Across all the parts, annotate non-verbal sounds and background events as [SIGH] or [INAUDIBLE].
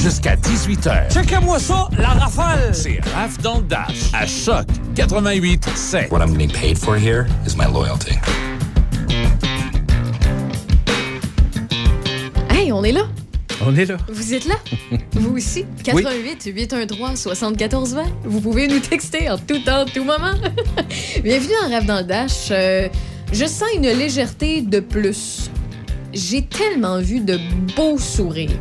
jusqu'à 18h. Checkez-moi ça, la rafale! C'est Raph dans le Dash, à Choc 88 7. What I'm getting paid for here is my loyalty. Hey, on est là. On est là. Vous êtes là? [LAUGHS] Vous aussi? 88 813 74 20. Vous pouvez nous texter en tout temps, tout moment. [LAUGHS] Bienvenue dans Rêve dans le Dash. Euh, je sens une légèreté de plus. J'ai tellement vu de beaux sourires.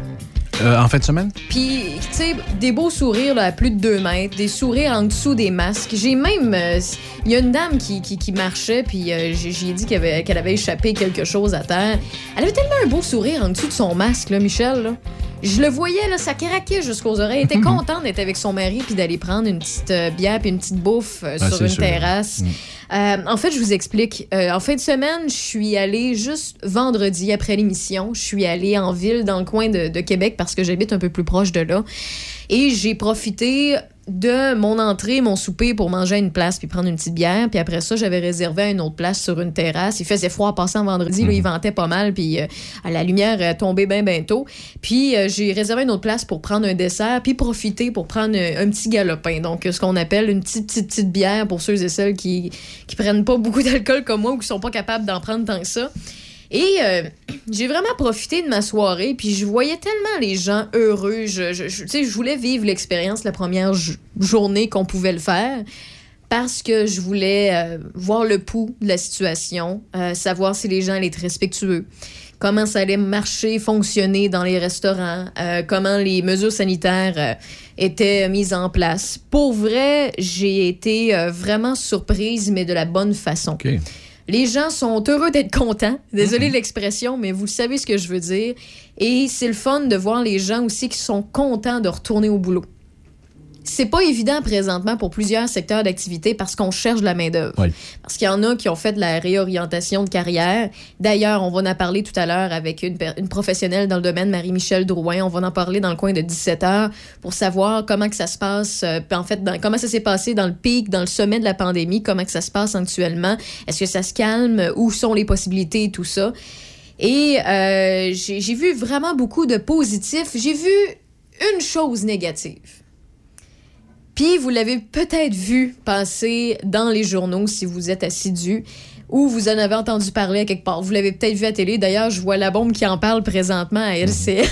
Euh, en fin de semaine? Puis, tu sais, des beaux sourires là, à plus de 2 mètres, des sourires en dessous des masques. J'ai même. euh, Il y a une dame qui, qui, qui marchait, puis euh, j'ai dit qu'elle avait, avait échappé quelque chose à terre. Elle avait tellement un beau sourire en dessous de son masque, là, Michel. Là. Je le voyais, là, ça craquait jusqu'aux oreilles. Elle était [LAUGHS] contente d'être avec son mari, puis d'aller prendre une petite euh, bière, puis une petite bouffe Ah, sur une sûr. terrasse. Mm. Euh, en fait, je vous explique. Euh, en fin de semaine, je suis allée juste vendredi après l'émission. Je suis allée en ville, dans le coin de, de Québec, parce que j'habite un peu plus proche de là. Et j'ai profité de mon entrée, mon souper pour manger à une place puis prendre une petite bière. Puis après ça, j'avais réservé à une autre place sur une terrasse. Il faisait froid en passant vendredi. Là, il ventait pas mal. Puis euh, la lumière euh, tombait bien bientôt. Puis euh, j'ai réservé une autre place pour prendre un dessert puis profiter pour prendre un, un petit galopin. Donc, ce qu'on appelle une petite, petite, petite bière pour ceux et celles qui, qui prennent pas beaucoup [LAUGHS] d'alcool comme moi ou qui sont pas capables d'en prendre tant que ça. Et euh, j'ai vraiment profité de ma soirée, puis je voyais tellement les gens heureux. Je, je, je- voulais vivre l'expérience la première jo- journée qu'on pouvait le faire parce que je voulais euh, voir le pouls de la situation, euh, savoir si les gens allaient être respectueux, comment ça allait marcher, fonctionner dans les restaurants, comment les mesures sanitaires étaient mises en place. Pour vrai, j'ai été vraiment surprise, mais de la bonne façon. Les gens sont heureux d'être contents. Désolé de l'expression, mais vous savez ce que je veux dire. Et c'est le fun de voir les gens aussi qui sont contents de retourner au boulot. C'est pas évident présentement pour plusieurs secteurs d'activité parce qu'on cherche de la main-d'œuvre. Oui. Parce qu'il y en a qui ont fait de la réorientation de carrière. D'ailleurs, on va en parler tout à l'heure avec une, professionnelle dans le domaine, Marie-Michel Drouin. On va en parler dans le coin de 17 heures pour savoir comment que ça se passe, euh, en fait, dans- comment ça s'est passé dans le pic, dans le sommet de la pandémie, comment que ça se passe actuellement. Est-ce que ça se calme? Où sont les possibilités? Et tout ça? Et euh, j'ai vu vraiment beaucoup de positifs. J'ai vu une chose négative. Puis vous l'avez peut-être vu passer dans les journaux si vous êtes assidu ou vous en avez entendu parler à quelque part. Vous l'avez peut-être vu à télé. D'ailleurs, je vois la bombe qui en parle présentement à LCN.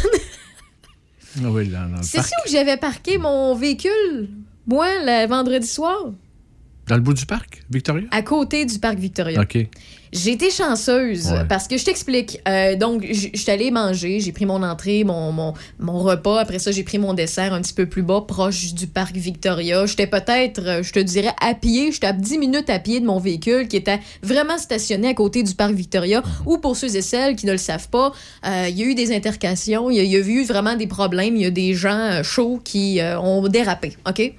Ah [LAUGHS] oui, C'est ici où j'avais parqué mon véhicule, moi, le vendredi soir, Dans le bout du parc, Victoria? à côté du parc Victoria. OK. J'ai été chanceuse Ouais. parce que je t'explique. Euh, donc, je suis allée manger, j'ai pris mon entrée, mon, mon, mon repas. Après ça, j'ai pris mon dessert un petit peu plus bas, proche du parc Victoria. J'étais peut-être, euh, je te dirais, à pied. J'étais à 10 minutes à pied de mon véhicule qui était vraiment stationné à côté du parc Victoria. Ou pour ceux et celles qui ne le savent pas, euh, il y a eu des intercations, il y, a- il y a eu vraiment des problèmes. Il y a des gens chauds qui euh, ont dérapé. OK?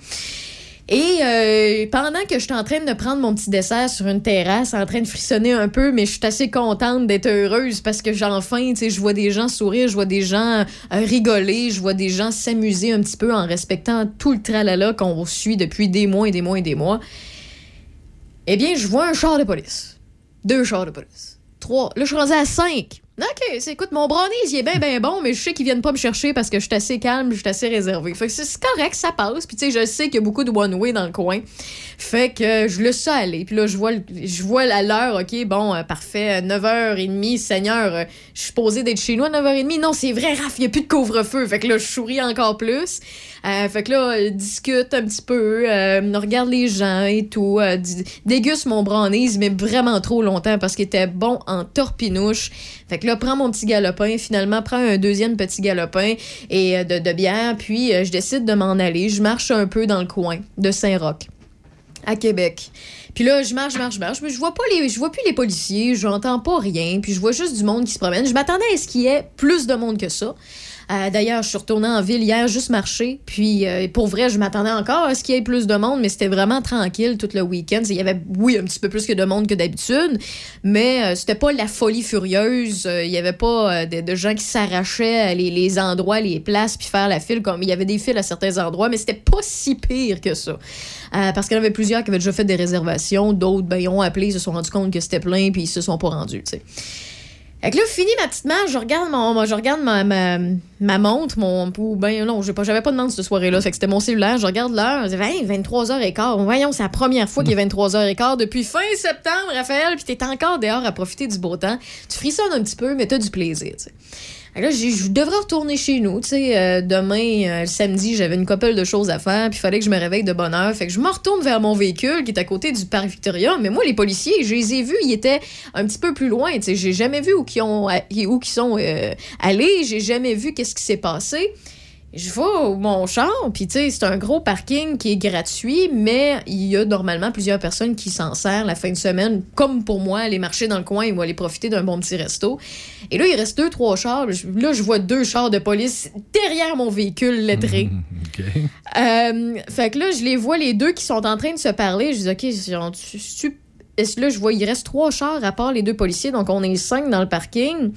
Et euh, pendant que je suis en train de prendre mon petit dessert sur une terrasse, en train de frissonner un peu, mais je suis assez contente d'être heureuse parce que j'ai enfin, tu sais, je vois des gens sourire, je vois des gens euh, rigoler, je vois des gens s'amuser un petit peu en respectant tout le tralala qu'on suit depuis des mois et des mois et des mois. Eh bien, je vois un char de police. Deux chars de police. Trois. Là, je suis rendue à cinq. OK, c'est, écoute, mon brownies, il est bien, bien bon, mais je sais qu'ils viennent pas me chercher parce que je suis assez calme, je suis assez réservée. Fait que c'est, correct, ça passe. Puis, tu sais, je sais qu'il y a beaucoup de one-way dans le coin. Fait que je le sais aller. Puis là, je vois, je vois la l'heure, OK, bon, euh, parfait, 9h30, Seigneur, euh, je suis posée d'être chez nous à 9h30. Non, c'est vrai, Raph, il n'y a plus de couvre-feu. Fait que là, je souris encore plus. Euh, fait que là, euh, discute un petit peu, euh, regarde les gens et tout, déguste mon brownies, mais vraiment trop longtemps parce qu'il était bon en torpinouche. Fait que là, prends mon petit galopin, finalement, prends un deuxième petit galopin et de, bière, puis je décide de m'en aller. Je marche un peu dans le coin de Saint-Roch à Québec. Puis là, je marche, je marche, je marche, mais je vois pas les, je vois plus les policiers, j'entends pas rien, puis je vois juste du monde qui se promène. Je m'attendais à ce qu'il y ait plus de monde que ça. Euh, D'ailleurs, je suis retournée en ville hier, juste marcher. Puis, euh, pour vrai, je m'attendais encore à ce qu'il y ait plus de monde, mais c'était vraiment tranquille tout le week-end. Il y avait, oui, un petit peu plus que de monde que d'habitude, mais euh, c'était pas la folie furieuse. Euh, Il y avait pas de, gens qui s'arrachaient les, endroits, les places, puis faire la file. comme Il y avait des files à certains endroits, mais c'était pas si pire que ça. Parce qu'il y en avait plusieurs qui avaient déjà fait des réservations. D'autres, ben, ils ont appelé, ils se sont rendus compte que c'était plein, puis ils se sont pas rendus, tu sais. Fait que là, fini ma petite marche, je regarde, mon, je regarde ma, ma, ma montre, mon. Ben non, j'avais pas, j'avais pas de montre cette soirée-là, fait que c'était mon cellulaire, je regarde l'heure, je dis, hey, 23h15. Voyons, c'est la première fois qu'il est 23h15 depuis fin septembre, Raphaël, puis t'es encore dehors à profiter du beau temps. Tu frissonnes un petit peu, mais t'as du plaisir, tu sais. Là, je devrais retourner chez nous. Tu euh, demain, euh, samedi, j'avais une couple de choses à faire, puis il fallait que je me réveille de bonne heure. Fait que je me retourne vers mon véhicule qui est à côté du parc Victoria. Mais moi, les policiers, je les ai vus, ils étaient un petit peu plus loin. Tu sais, j'ai jamais vu où ils ont, où sont euh, allés. J'ai jamais vu qu'est-ce qui s'est passé. Je vais au mon char, puis tu sais, c'est un gros parking qui est gratuit, mais il y a normalement plusieurs personnes qui s'en servent la fin de semaine, comme pour moi, aller marcher dans le coin ou aller profiter d'un bon petit resto. Et là, il reste deux, trois chars. Là, je vois deux chars de police derrière mon véhicule lettré. OK. Euh, fait que là, je les vois, les deux qui sont en train de se parler. Je dis, OK, sont- tu- tu- est-ce que là, je vois, il reste trois chars à part les deux policiers, donc on est cinq dans le parking.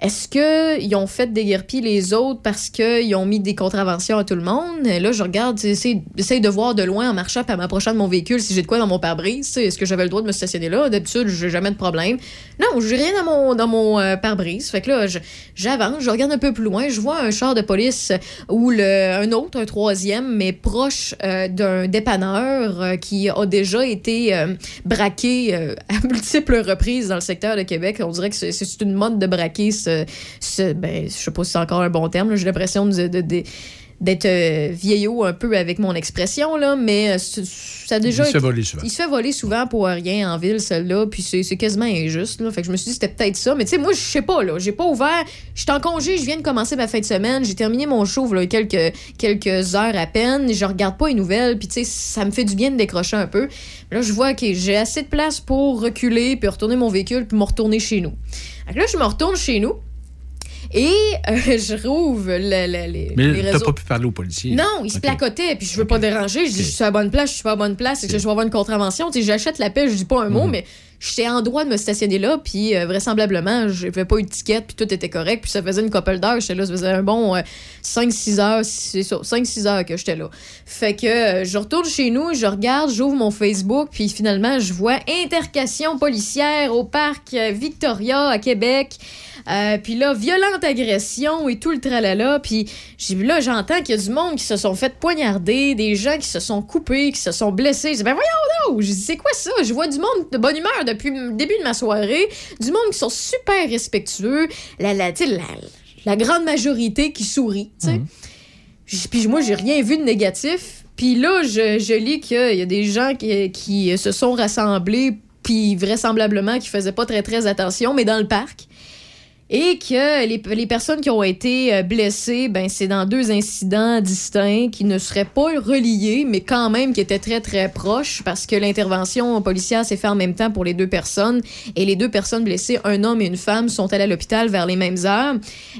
Est-ce qu'ils ont fait déguerpir les autres parce qu'ils ont mis des contraventions à tout le monde? Et là, je regarde, j'essaie de voir de loin en marchant puis en m'approchant de mon véhicule si j'ai de quoi dans mon pare-brise. Est-ce que j'avais le droit de me stationner là? D'habitude, j'ai jamais de problème. Non, j'ai rien dans mon, dans mon euh, pare-brise. Fait que là, j'avance, je regarde un peu plus loin, je vois un char de police ou un autre, un troisième, mais proche euh, d'un dépanneur euh, qui a déjà été braqué [LAUGHS] à multiples reprises dans le secteur de Québec. On dirait que c'est une mode de braquer ce, ce- ben, je sais pas si c'est encore un bon terme, j'ai l'impression de- de- de- d'être euh, vieillot un peu avec mon expression, là, mais euh, ça a déjà Il se fait voler souvent. il se fait voler souvent pour rien en ville, celle-là, puis c'est quasiment injuste. Là. Fait que je me suis dit, c'était peut-être ça. Mais tu sais, moi, je sais pas, là. J'ai pas ouvert. J'étais en congé, je viens de commencer ma fin de semaine. J'ai terminé mon show, là, quelques, quelques heures à peine. Je regarde pas les nouvelles, puis tu sais, ça me fait du bien de décrocher un peu. Là, je vois que j'ai assez de place pour reculer, puis retourner mon véhicule, puis me retourner chez nous. Là, je me retourne chez nous. Et euh, [LAUGHS] je rouvre le- le- les, Mais les t'as pas pu parler aux policiers. Non, il se Ok. placotait, puis je veux pas déranger. Je dis, je suis à la bonne place, je suis pas à la bonne place, et que je vais avoir une contravention. Tu sais, j'achète la paix, je dis pas un mot, Mhm. mais j'étais en droit de me stationner là, puis euh, vraisemblablement, j'avais pas eu de ticket, puis tout était correct, puis ça faisait une couple d'heures, j'étais là, ça faisait un bon 5-6 heures, c'est ça, 5-6 heures que j'étais là. Fait que euh, je retourne chez nous, je regarde, j'ouvre mon Facebook, puis finalement, je vois intercation policière au parc euh, Victoria à Québec. Euh, puis là, violente agression et tout le tralala. Puis là, j'entends qu'il y a du monde qui se sont fait poignarder, des gens qui se sont coupés, qui se sont blessés. Je dis, ben voyons donc! Je dis, c'est quoi ça? Je vois du monde de bonne humeur depuis le début de ma soirée, du monde qui sont super respectueux, la, la, la, la grande majorité qui sourit, tu sais. J- Puis moi, j'ai rien vu de négatif. Puis là, je, je lis qu'il y a des gens qui, qui se sont rassemblés, puis vraisemblablement qui faisaient pas très très attention, mais dans le parc. Et que les, les personnes qui ont été euh, blessées, ben, c'est dans deux incidents distincts qui ne seraient pas reliés, mais quand même qui étaient très, très proches parce que l'intervention policière s'est faite en même temps pour les deux personnes. Et les deux personnes blessées, un homme et une femme, sont allées à l'hôpital vers les mêmes heures.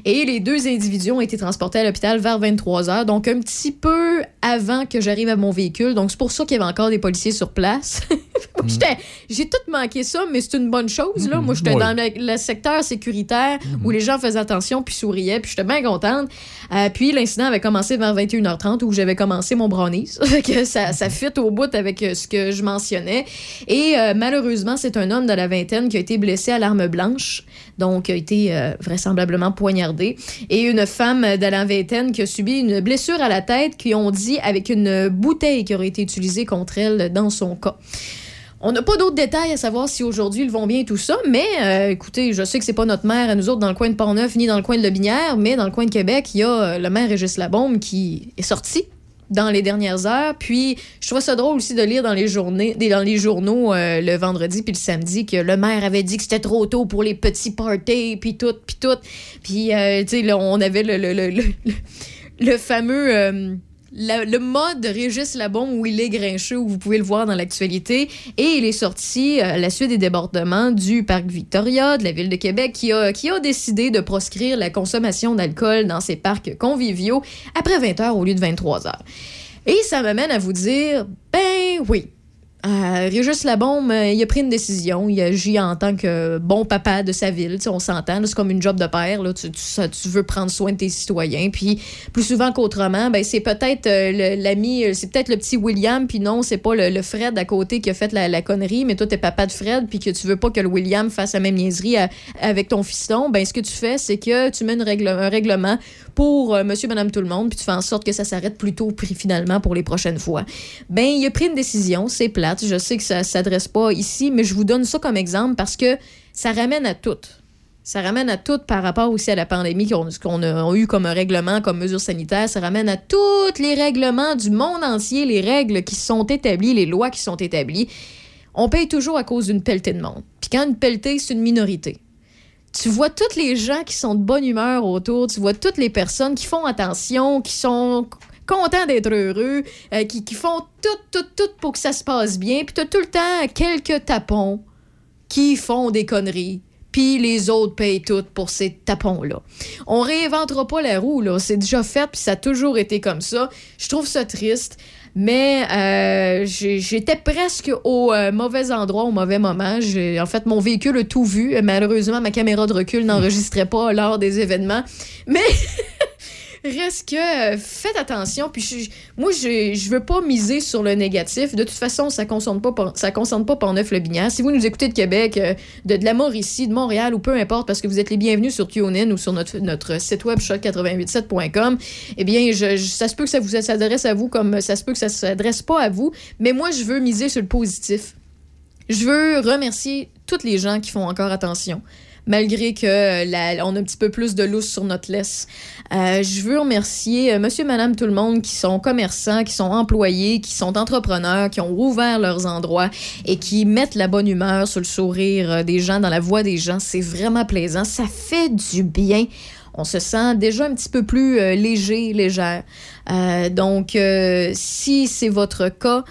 Et les deux individus ont été transportés à l'hôpital vers 23 heures, donc un petit peu avant que j'arrive à mon véhicule. Donc c'est pour ça qu'il y avait encore des policiers sur place. [LAUGHS] J'étais- J'ai tout manqué ça, mais c'est une bonne chose. Là. Moi, j'étais dans le, le secteur sécuritaire où les gens faisaient attention puis souriaient, puis j'étais bien contente. Euh, puis l'incident avait commencé vers 21h30 où j'avais commencé mon brownies. [LAUGHS] Que ça, ça fit au bout avec euh, ce que je mentionnais. Et euh, malheureusement, c'est un homme de la vingtaine qui a été blessé à l'arme blanche, donc a été euh, vraisemblablement poignardé. Et une femme de la vingtaine qui a subi une blessure à la tête, qui ont dit avec une bouteille qui aurait été utilisée contre elle dans son cas. On n'a pas d'autres détails à savoir si aujourd'hui ils vont bien tout ça, mais euh, écoutez, je sais que c'est pas notre maire à nous autres dans le coin de Portneuf ni dans le coin de Lobinière, mais dans le coin de Québec, il y a euh, le maire Régis Labombe qui est sorti dans les dernières heures. Puis je trouve ça drôle aussi de lire dans les journées, dans les journaux euh, le vendredi puis le samedi que le maire avait dit que c'était trop tôt pour les petits parties puis tout puis tout. Puis euh, tu sais on avait le, le, le- le fameux euh, le mode Régis Labombe où il est grincheux, où vous pouvez le voir dans l'actualité. Et il est sorti euh, à la suite des débordements du parc Victoria, de la ville de Québec, qui a, qui a décidé de proscrire la consommation d'alcool dans ces parcs conviviaux après 20 heures au lieu de 23 heures. Et ça m'amène à vous dire, ben oui, Euh, Régis Labombe, euh, il a pris une décision. Il agit en tant que bon papa de sa ville. Tu sais, on s'entend, c'est comme une job de père. Là. Tu, veux prendre soin de tes citoyens. Puis plus souvent qu'autrement, ben, c'est peut-être euh, l'ami, euh, c'est peut-être le petit William, puis non, c'est pas le, Fred à côté qui a fait la, connerie, mais toi, t'es papa de Fred, puis que tu veux pas que le William fasse la même niaiserie avec ton fiston. Ben, ce que tu fais, c'est que tu mets une règle, un règlement pour monsieur, madame, tout le monde, puis tu fais en sorte que ça s'arrête plus tôt, puis finalement, pour les prochaines fois. Ben, il a pris une décision, c'est Je sais que ça s'adresse pas ici, mais je vous donne ça comme exemple parce que ça ramène à tout. Ça ramène à tout par rapport aussi à la pandémie qu'on a eu comme règlement, comme mesure sanitaire. Ça ramène à tous les règlements du monde entier, les règles qui sont établies, les lois qui sont établies. On paye toujours à cause d'une pelletée de monde. Puis quand une pelletée, c'est une minorité. Tu vois toutes les gens qui sont de bonne humeur autour, tu vois toutes les personnes qui font attention, qui sont contents d'être heureux, euh, qui, font tout, tout, tout pour que ça se passe bien. Puis t'as tout le temps quelques tapons qui font des conneries. Puis les autres payent tout pour ces tapons-là. On réinventera pas la roue, là. C'est déjà fait, puis ça a toujours été comme ça. Je trouve ça triste. Mais euh, j'étais presque au euh, mauvais endroit, au mauvais moment. En fait, mon véhicule a tout vu. Malheureusement, ma caméra de recul n'enregistrait pas lors des événements. Mais [LAUGHS] reste que euh, faites attention. Puis moi, je, je veux pas miser sur le négatif. De toute façon, ça concerne pas, ça concerne pas Portneuf-le-Binière. Si vous nous écoutez de Québec, euh, de, de la Mauricie, de Montréal ou peu importe, parce que vous êtes les bienvenus sur TuneIn ou sur notre, notre site web choc887.com, eh bien, ça se peut que ça vous s'adresse à vous comme ça se peut que ça s'adresse pas à vous. Mais moi, je veux miser sur le positif. Je veux remercier toutes les gens qui font encore attention. Malgré que euh, la- on a un petit peu plus de lousse sur notre laisse. Euh, je veux remercier euh, monsieur, madame, tout le monde qui sont commerçants, qui sont employés, qui sont entrepreneurs, qui ont rouvert leurs endroits et qui mettent la bonne humeur sur le sourire des gens, dans la voix des gens. C'est vraiment plaisant. Ça fait du bien. On se sent déjà un petit peu plus léger, légère. Donc, si c'est votre cas,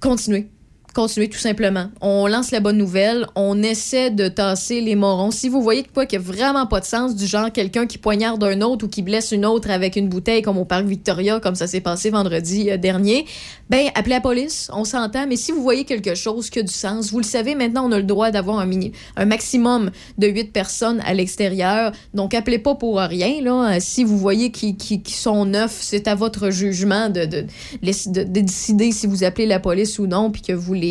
continuez. Continuez tout simplement. On lance la bonne nouvelle, on essaie de tasser les morons. Si vous voyez que quoi qui a vraiment pas de sens, du genre quelqu'un qui poignarde un autre ou qui blesse une autre avec une bouteille comme au parc Victoria, comme ça s'est passé vendredi euh, dernier, ben appelez la police, on s'entend. Mais si vous voyez quelque chose qui a du sens, vous le savez maintenant, on a le droit d'avoir un, un maximum de 8 personnes à l'extérieur. Donc appelez pas pour rien là. Euh, Si vous voyez qui, qui sont neufs, c'est à votre jugement de, de, de, de décider si vous appelez la police ou non, puis que vous les,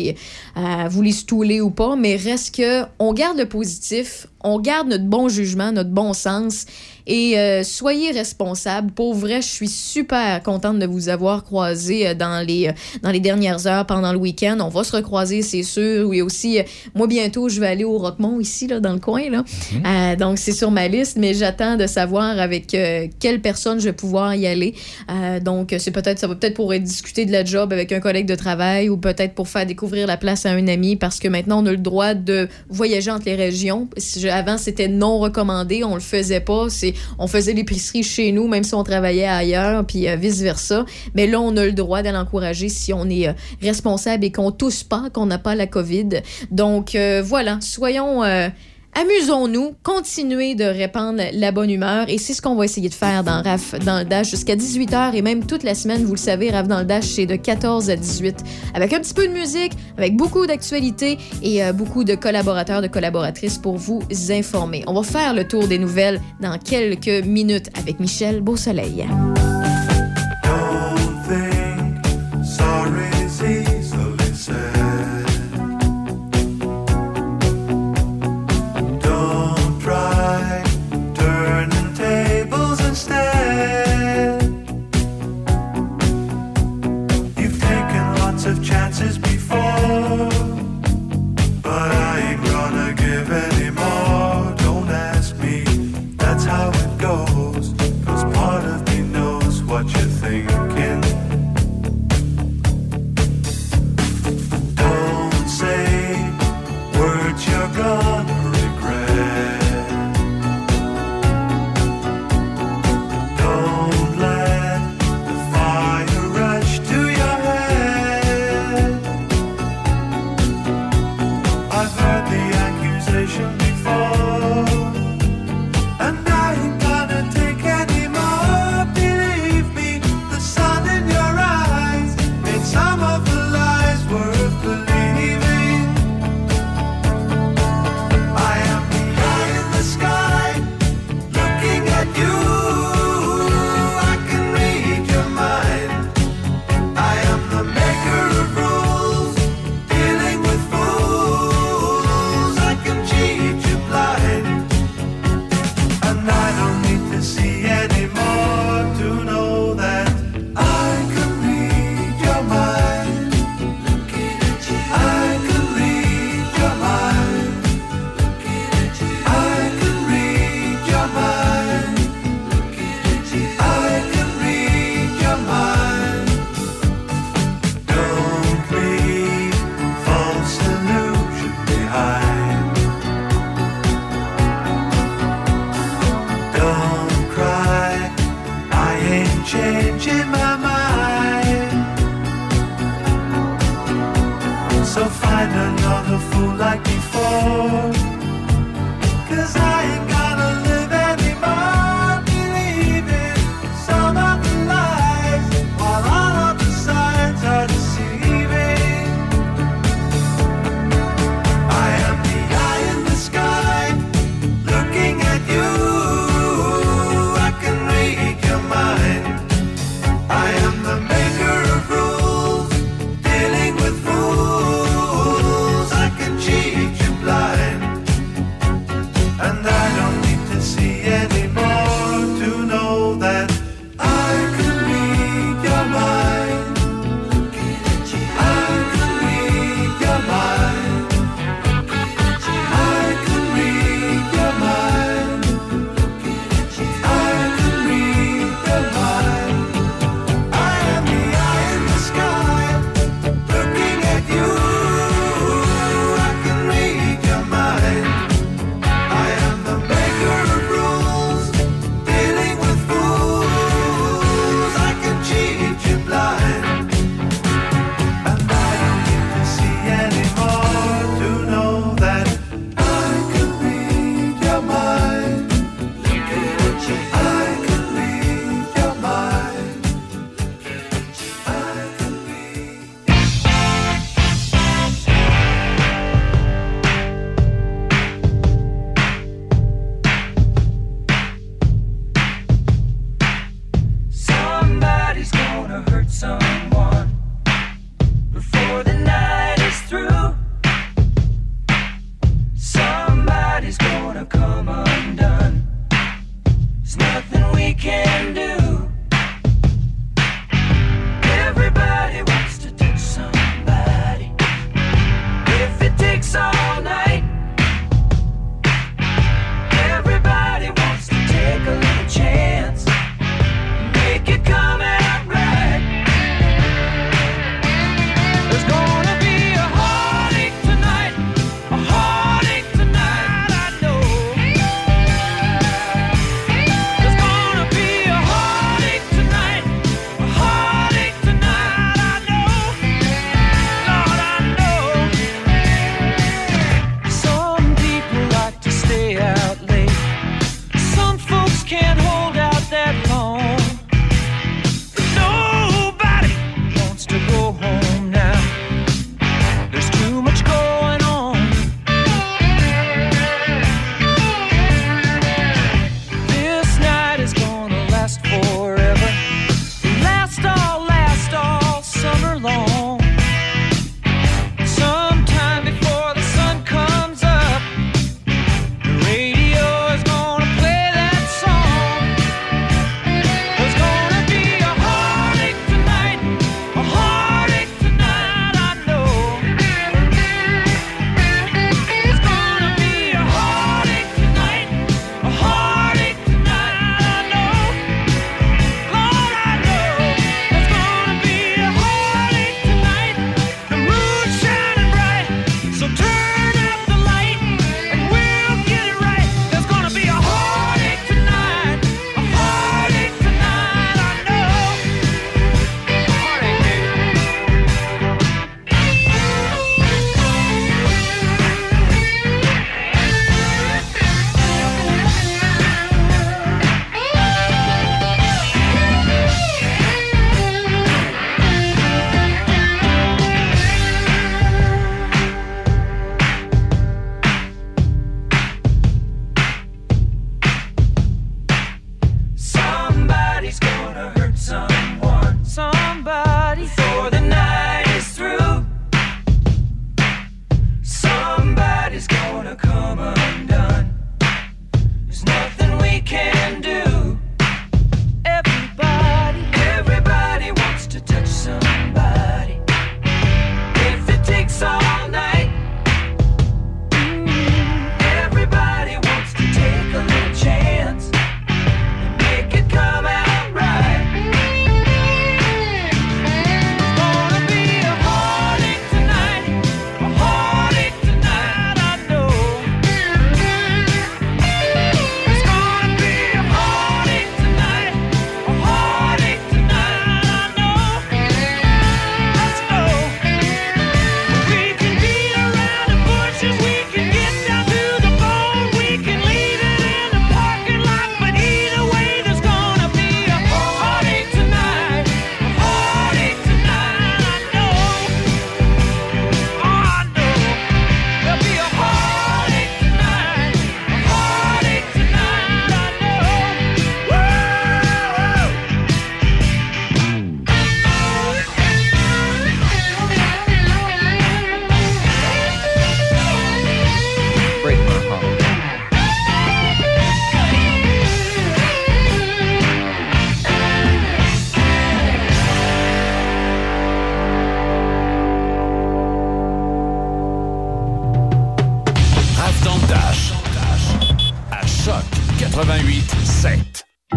euh, vous les stoulez ou pas. Mais reste que on garde le positif, on garde notre bon jugement, notre bon sens. Et euh, soyez responsables. Pour vrai, je suis super contente de vous avoir croisé euh, dans les, euh, dans les dernières heures pendant le week-end. On va se recroiser, c'est sûr. Oui, aussi, euh, moi, bientôt, je vais aller au Roquemont, ici, là, dans le coin. Là. Euh, donc, c'est sur ma liste, mais j'attends de savoir avec euh, quelle personne je vais pouvoir y aller. Euh, donc, c'est peut-être, ça va peut-être pour discuter de la job avec un collègue de travail ou peut-être pour faire découvrir la place à un ami parce que maintenant, on a le droit de voyager entre les régions. Avant, c'était non recommandé, on le faisait pas. C'est, on faisait l'épicerie chez nous, même si on travaillait ailleurs, puis euh, vice-versa. Mais là, on a le droit d'aller encourager si on est euh, responsable et qu'on tousse pas, qu'on n'a pas la COVID. Donc, euh, voilà, soyons... Amusons-nous, continuez de répandre la bonne humeur et c'est ce qu'on va essayer de faire dans RAF dans le Dash jusqu'à 18h et même toute la semaine, vous le savez, RAF dans le Dash, c'est de 14 à 18 avec un petit peu de musique, avec beaucoup d'actualités et euh, beaucoup de collaborateurs, de collaboratrices pour vous informer. On va faire le tour des nouvelles dans quelques minutes avec Michel Beausoleil.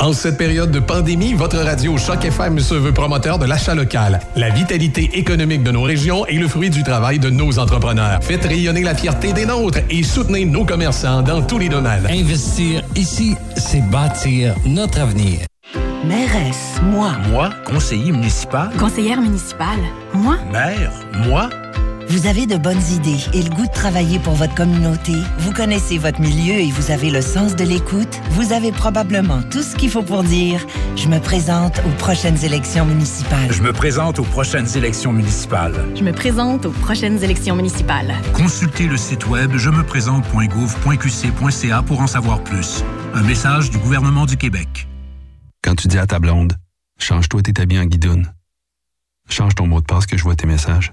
En cette période de pandémie, votre radio Choc FM se veut promoteur de l'achat local. La vitalité économique de nos régions est le fruit du travail de nos entrepreneurs. Faites rayonner la fierté des nôtres et soutenez nos commerçants dans tous les domaines. Investir ici, c'est bâtir notre avenir. Mairesse, moi. Moi, conseiller municipal. Conseillère municipale, moi. Maire, moi. Vous avez de bonnes idées et le goût de travailler pour votre communauté. Vous connaissez votre milieu et vous avez le sens de l'écoute. Vous avez probablement tout ce qu'il faut pour dire Je me présente aux prochaines élections municipales. Je me présente aux prochaines élections municipales. Je me présente aux prochaines élections municipales. Consultez le site web je me présente.gouv.qc.ca pour en savoir plus. Un message du gouvernement du Québec. Quand tu dis à ta blonde, change-toi tes habits en guidoune. Change ton mot de passe que je vois tes messages.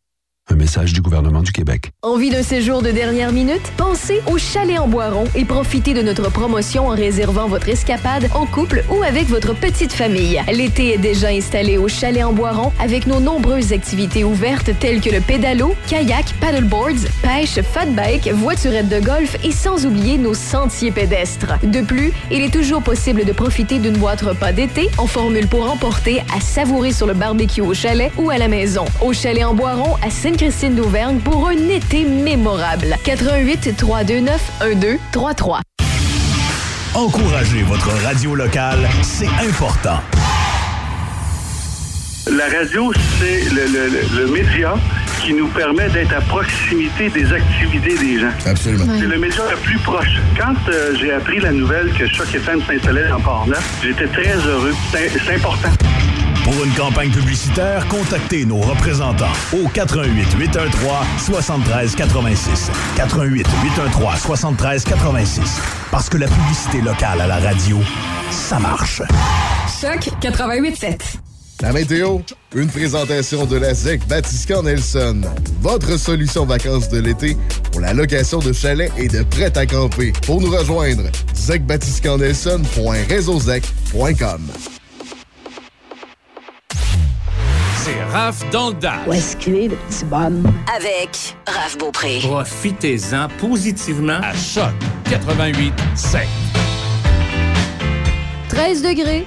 Message du gouvernement du Québec. Envie d'un séjour de dernière minute? Pensez au Chalet en Boiron et profitez de notre promotion en réservant votre escapade en couple ou avec votre petite famille. L'été est déjà installé au Chalet en Boiron avec nos nombreuses activités ouvertes telles que le pédalo, kayak, paddleboards, pêche, fat bike, voiturette de golf et sans oublier nos sentiers pédestres. De plus, il est toujours possible de profiter d'une boîte repas d'été en formule pour emporter à savourer sur le barbecue au chalet ou à la maison. Au Chalet en Boiron à Sainte-Christine d'Auvergne pour un été mémorable. 88 329 1233. Encouragez votre radio locale, c'est important. La radio, c'est le, le- le média qui nous permet d'être à proximité des activités des gens. Absolument. C'est le média le plus proche. Quand euh, j'ai appris la nouvelle que Choc FM s'installait en Port-Neuf, j'étais très heureux. C'est important. Pour une campagne publicitaire, contactez nos représentants au 88 813 73 86. 88 813 73 86. Parce que la publicité locale à la radio, ça marche. Choc 88.7. La météo, une présentation de la ZEC Batiscan Nelson. Votre solution vacances de l'été pour la location de chalets et de prêt à camper. Pour nous rejoindre, zecbatiscannelson.réseauzec.com. C'est Raph dans le Dash. Où est-ce qu'il est, le petit bonhomme? Avec Raph Beaupré. Profitez-en positivement à Choc 88 7. 13 degrés,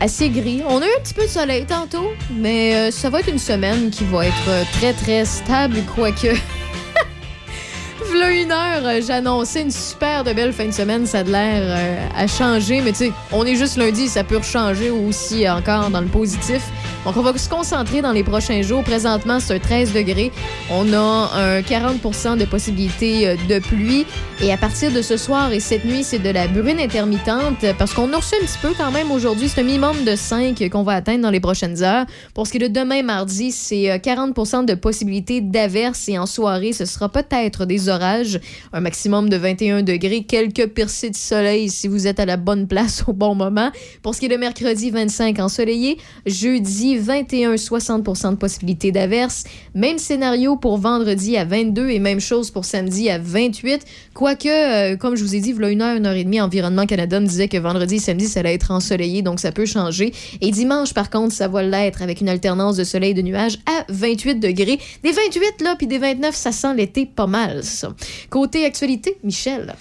assez gris. On a eu un petit peu de soleil tantôt, mais euh, ça va être une semaine qui va être euh, très, très stable, quoique. [LAUGHS] V'là une heure, euh, j'annonçais une super de belle fin de semaine. Ça a de l'air euh, à changer, mais tu sais, on est juste lundi, ça peut changer aussi encore dans le positif. Donc, on va se concentrer dans les prochains jours. Présentement, c'est un 13 degrés. On a un 40% de possibilité euh, de pluie. Et à partir de ce soir et cette nuit, c'est de la bruine intermittente parce qu'on a reçu un petit peu quand même aujourd'hui. C'est un minimum de 5 qu'on va atteindre dans les prochaines heures. Pour ce qui est de demain, mardi, c'est euh, 40% de possibilité d'averse et en soirée, ce sera peut-être des orages. Un maximum de 21 degrés, quelques percées de soleil si vous êtes à la bonne place au bon moment. Pour ce qui est de mercredi, 25 ensoleillé. Jeudi, 21, 60 de possibilité d'averse. Même scénario pour vendredi à 22 et même chose pour samedi à 28. Quoique, euh, comme je vous ai dit, voilà une heure, une heure et demie, Environnement Canada me disait que vendredi et samedi, ça allait être ensoleillé, donc ça peut changer. Et dimanche, par contre, ça va l'être avec une alternance de soleil et de nuages à 28 degrés. Des 28, là, puis des 29, ça sent l'été pas mal, ça. Côté actualité, Michel.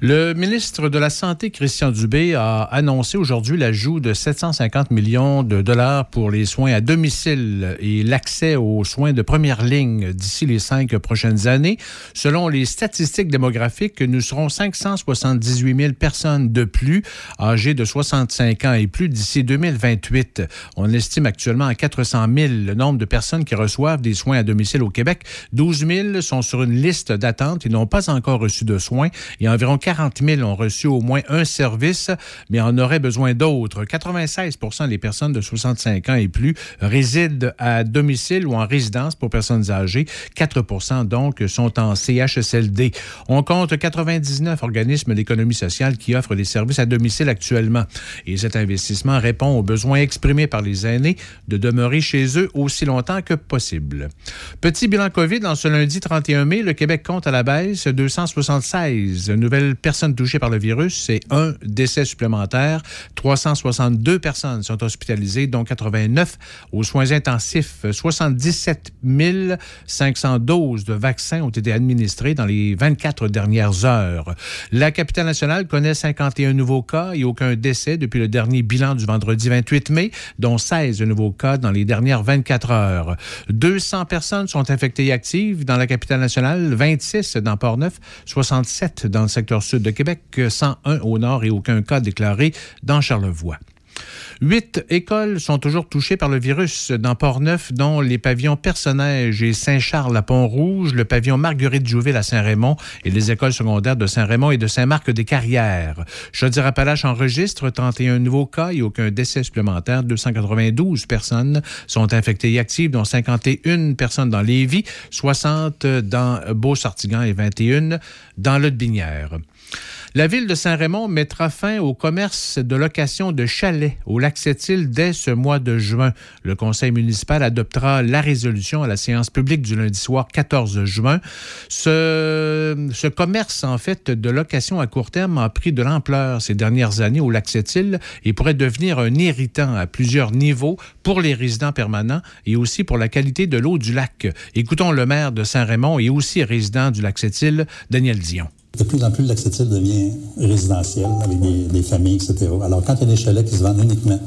Le ministre de la Santé, Christian Dubé, a annoncé aujourd'hui l'ajout de 750 millions de dollars pour les soins à domicile et l'accès aux soins de première ligne d'ici les cinq prochaines années. Selon les statistiques démographiques, nous serons 578 000 personnes de plus âgées de 65 ans et plus d'ici 2028. On estime actuellement à 400 000 le nombre de personnes qui reçoivent des soins à domicile au Québec. 12 000 sont sur une liste d'attente et n'ont pas encore reçu de soins et environ 40 000 ont reçu au moins un service, mais en auraient besoin d'autres. 96 des personnes de 65 ans et plus résident à domicile ou en résidence pour personnes âgées. 4 donc sont en CHSLD. On compte 99 organismes d'économie sociale qui offrent des services à domicile actuellement. Et cet investissement répond aux besoins exprimés par les aînés de demeurer chez eux aussi longtemps que possible. Petit bilan COVID en ce lundi 31 mai, le Québec compte à la baisse 276 nouvelles personnes touchées par le virus et un décès supplémentaire. 362 personnes sont hospitalisées, dont 89 aux soins intensifs. 77 500 doses de vaccins ont été administrées dans les 24 dernières heures. La capitale nationale connaît 51 nouveaux cas et aucun décès depuis le dernier bilan du vendredi 28 mai, dont 16 nouveaux cas dans les dernières 24 heures. 200 personnes sont infectées et actives dans la capitale nationale, 26 dans Port-Neuf, 67 dans le secteur sud de Québec, 101 au nord et aucun cas déclaré dans Charlevoix. Huit écoles sont toujours touchées par le virus dans Port-Neuf, dont les pavillons Personnage et Saint-Charles à Pont-Rouge, le pavillon Marguerite-Jouville à Saint-Raymond et les écoles secondaires de Saint-Raymond et de Saint-Marc-des-Carrières. Chaudière-Appalaches enregistre 31 nouveaux cas et aucun décès supplémentaire. 292 personnes sont infectées et actives, dont 51 personnes dans Lévis, 60 dans Beau-Sartigan et 21 dans Lot-Binière. La ville de Saint-Raymond mettra fin au commerce de location de chalets au lac Sept-Îles dès ce mois de juin. Le conseil municipal adoptera la résolution à la séance publique du lundi soir 14 juin. Ce, ce commerce, en fait, de location à court terme a pris de l'ampleur ces dernières années au lac Sept-Îles et pourrait devenir un irritant à plusieurs niveaux pour les résidents permanents et aussi pour la qualité de l'eau du lac. Écoutons le maire de Saint-Raymond et aussi résident du lac Sept-Îles, Daniel Dion. De plus en plus, l'accès devient résidentiel avec des, familles, etc. Alors, quand il y a des chalets qui se vendent uniquement,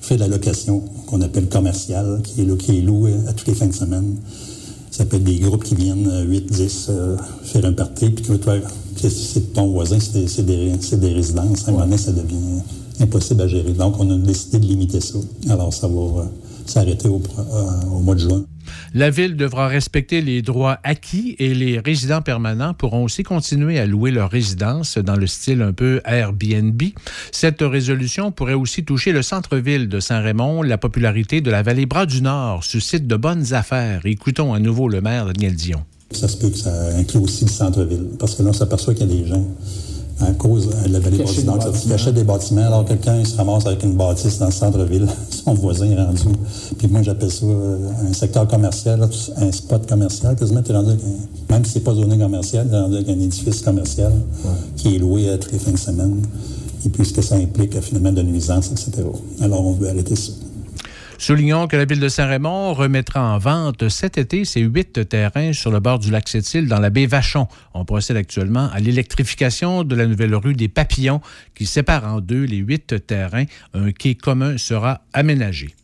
fait de la location qu'on appelle commerciale, qui est, qui est loué à toutes les fins de semaine, ça peut être des groupes qui viennent 8, 10 euh, faire un party, puis que c'est ton voisin, c'est des, des, résidences. À un moment donné, ça devient impossible à gérer. Donc, on a décidé de limiter ça. Alors, ça va euh, s'arrêter au, euh, au mois de juin. La ville devra respecter les droits acquis et les résidents permanents pourront aussi continuer à louer leur résidence dans le style un peu Airbnb. Cette résolution pourrait aussi toucher le centre-ville de Saint-Raymond. La popularité de la vallée Bras du Nord suscite de bonnes affaires. Écoutons à nouveau le maire Daniel Dion. Ça se peut que ça inclue aussi le centre-ville parce que là, on s'aperçoit qu'il y a des gens à cause de la vallée Bras-du-Nord, qui achètent des bâtiments. Alors, quelqu'un, il se ramasse avec une bâtisse dans le centre-ville. [LAUGHS] Son voisin est rendu. Puis moi, j'appelle ça euh, un secteur commercial, un spot commercial. Quasiment, es rendu même si c'est pas zoné commercial, tu es rendu avec un édifice commercial ouais. qui est loué à toutes les fins de semaine. Et puis, ce que ça implique, finalement, de nuisance, etc. Alors, on veut arrêter ça. Soulignons que la ville de Saint-Raymond remettra en vente cet été ses huit terrains sur le bord du lac Sept-Îles dans la baie Vachon. On procède actuellement à l'électrification de la nouvelle rue des Papillons qui sépare en deux les huit terrains. Un quai commun sera aménagé.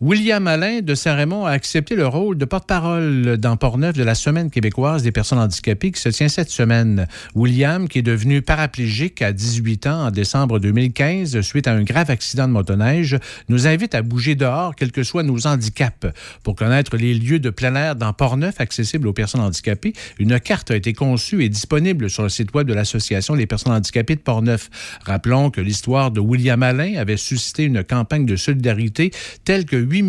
William Alain de Saint-Raymond a accepté le rôle de porte-parole dans Port-Neuf de la Semaine québécoise des personnes handicapées qui se tient cette semaine. William, qui est devenu paraplégique à 18 ans en décembre 2015 suite à un grave accident de motoneige, nous invite à bouger dehors, quels que soient nos handicaps. Pour connaître les lieux de plein air dans Port-Neuf accessibles aux personnes handicapées, une carte a été conçue et disponible sur le site web de l'Association des personnes handicapées de Port-Neuf. Rappelons que l'histoire de William Alain avait suscité une campagne de solidarité telle que 8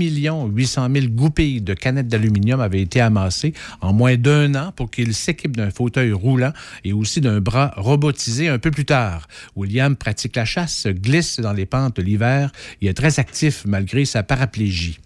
800 000 goupilles de canettes d'aluminium avaient été amassées en moins d'un an pour qu'il s'équipe d'un fauteuil roulant et aussi d'un bras robotisé un peu plus tard. William pratique la chasse, glisse dans les pentes l'hiver et est très actif malgré sa paraplégie.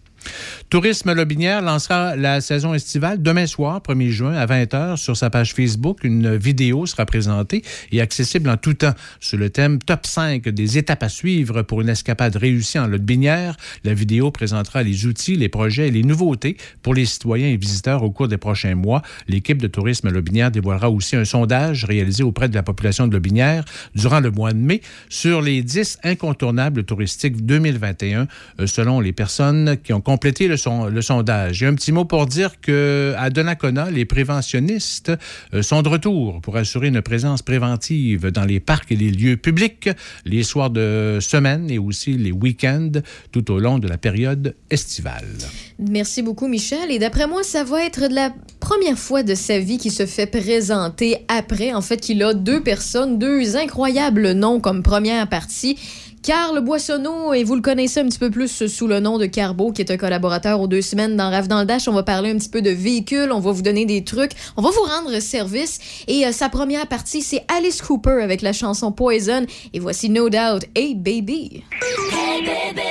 Tourisme Lobinière lancera la saison estivale demain soir, 1er juin, à 20h, sur sa page Facebook. Une vidéo sera présentée et accessible en tout temps sur le thème Top 5 des étapes à suivre pour une escapade réussie en Lobinière. La vidéo présentera les outils, les projets et les nouveautés pour les citoyens et visiteurs au cours des prochains mois. L'équipe de Tourisme Lobinière dévoilera aussi un sondage réalisé auprès de la population de Lobinière durant le mois de mai sur les 10 incontournables touristiques 2021 euh, selon les personnes qui ont complété le, son- le sondage. J'ai un petit mot pour dire que à Donnacona, les préventionnistes euh, sont de retour pour assurer une présence préventive dans les parcs et les lieux publics les soirs de semaine et aussi les week-ends tout au long de la période estivale. Merci beaucoup, Michel. Et d'après moi, ça va être de la première fois de sa vie qu'il se fait présenter après, en fait, qu'il a deux personnes, deux incroyables noms comme première partie. Carl Boissonneau, et vous le connaissez un petit peu plus sous le nom de Carbo, qui est un collaborateur aux deux semaines dans Rave dans le Dash. On va parler un petit peu de véhicules, on va vous donner des trucs, on va vous rendre service. Et euh, sa première partie, c'est Alice Cooper avec la chanson Poison. Et voici No Doubt, Hey Baby. Hey baby,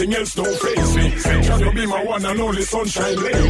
nothing else don't face me. You be my one and only sunshine lady?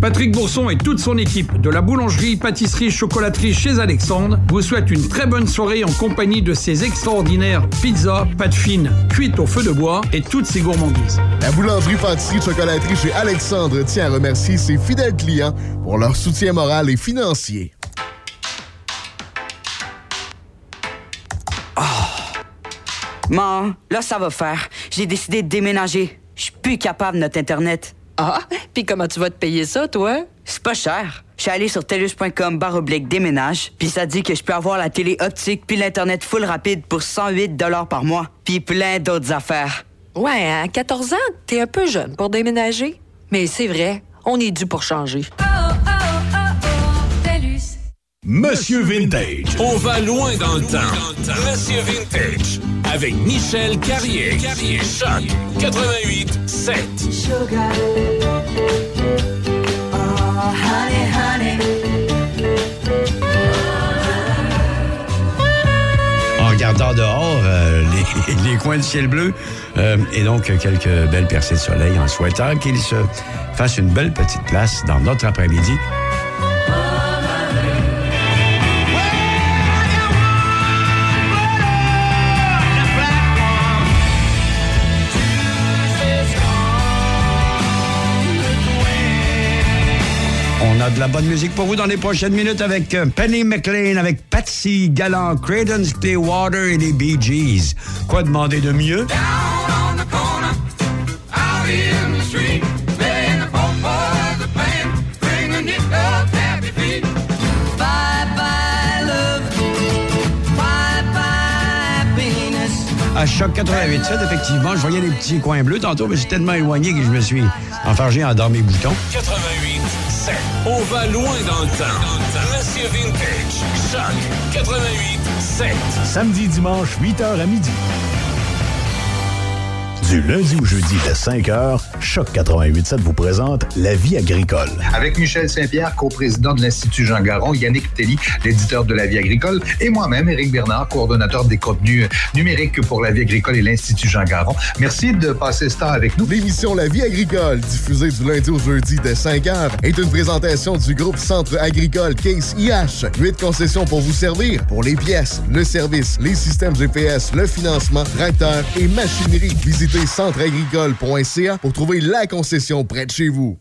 Patrick Bourson et toute son équipe de la boulangerie, pâtisserie, chocolaterie chez Alexandre vous souhaitent une très bonne soirée en compagnie de ces extraordinaires pizzas, pâtes fines, cuites au feu de bois et toutes ces gourmandises. La boulangerie pâtisserie chocolaterie chez Alexandre tient à remercier ses fidèles clients pour leur soutien moral et financier. Maman, là, ça va faire. J'ai décidé de déménager. Je suis plus capable de notre Internet. Ah, puis comment tu vas te payer ça, toi? C'est pas cher. Je suis allé sur telus.com barre oblique déménage, puis ça dit que je peux avoir la télé optique puis l'Internet full rapide pour 108 par mois, puis plein d'autres affaires. Ouais, à 14 ans, t'es un peu jeune pour déménager. Mais c'est vrai, on est dû pour changer. Monsieur Vintage. On va loin dans le temps. Monsieur Vintage. Avec Michel Carrier. Carrier. Choc 88 7. En regardant dehors euh, les, [LAUGHS] les coins du ciel bleu euh, et donc quelques belles percées de soleil en souhaitant qu'il se fasse une belle petite place dans notre après-midi. A de la bonne musique pour vous dans les prochaines minutes avec euh, Penny McLean, avec Patsy Gallant, Credence Clearwater et les Bee Gees. Quoi demander de mieux? À Choc 88.7, effectivement, je voyais des petits coins bleus tantôt, mais j'ai tellement éloigné que je me suis enfargé en dans mes boutons. 88 7. On va loin dans le temps. Monsieur Vintage. Choc 88 7. Samedi, dimanche, 8h à midi. Du lundi au jeudi dès 5h, Choc 88.7 vous présente La vie agricole. Avec Michel Saint-Pierre, coprésident de l'Institut Jean Garon, Yannick Telly, l'éditeur de La vie agricole, et moi-même, Éric Bernard, coordonnateur des contenus numériques pour La vie agricole et l'Institut Jean Garon. Merci de passer ce temps avec nous. L'émission La vie agricole, diffusée du lundi au jeudi dès 5h, est une présentation du groupe Centre agricole Case IH. Huit concessions pour vous servir pour les pièces, le service, les systèmes GPS, le financement, tracteurs et machinerie. Visitez centreagricole.ca pour trouver la concession près de chez vous.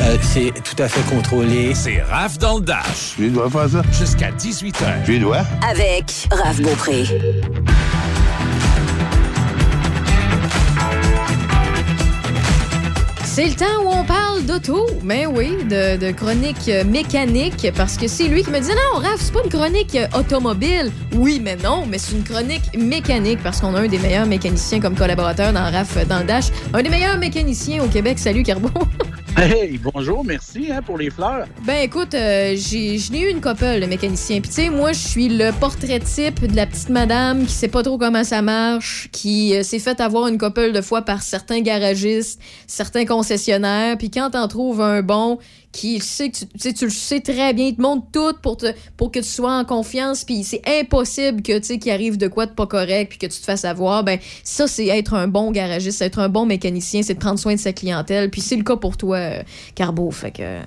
Euh, c'est tout à fait contrôlé. C'est Raph dans le Dash. Tu dois faire ça? Jusqu'à 18h. Tu dois? Avec Raph Beaupré. C'est le temps où on parle d'auto. Mais oui, de, chronique mécanique, parce que c'est lui qui me dit non, Raph, c'est pas une chronique automobile. Oui, mais non, mais c'est une chronique mécanique, parce qu'on a un des meilleurs mécaniciens comme collaborateur dans euh, dans le Dash. Un des meilleurs mécaniciens au Québec. Salut, Carbo. [LAUGHS] Hey, bonjour, merci hein, pour les fleurs. Ben écoute, euh, j'ai je eu une couple de mécaniciens. Puis tu sais, moi, je suis le portrait type de la petite madame qui sait pas trop comment ça marche, qui euh, s'est fait avoir une couple de fois par certains garagistes, certains concessionnaires. Puis quand t'en trouves un bon qui sait que tu, tu sais, tu le sais très bien, il te montre tout pour, te, pour que tu sois en confiance. Puis c'est impossible que tu sais qu'il arrive de quoi de pas correct puis que tu te fasses avoir. Ben ça, c'est être un bon garagiste, c'est être un bon mécanicien, c'est de prendre soin de sa clientèle. Puis c'est le cas pour toi, euh, Carbo. Fait que.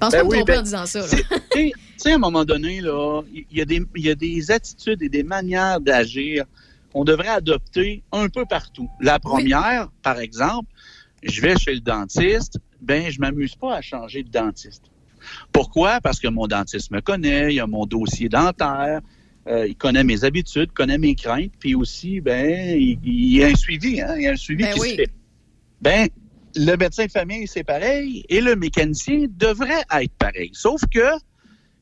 Pense Ben pas me oui, tromper ben, en disant ça. Tu sais- à un moment donné, là, il y, y a des attitudes et des manières d'agir qu'on devrait adopter un peu partout. La première, par exemple, je vais chez le dentiste, ben je m'amuse pas à changer de dentiste. Pourquoi? Parce que mon dentiste me connaît, il a mon dossier dentaire, euh, il connaît mes habitudes, connaît mes craintes, puis aussi, ben, il, il y a un suivi, hein, il y a un suivi Ben qui oui. se fait. Ben, le médecin de famille, c'est pareil, et le mécanicien devrait être pareil. Sauf que,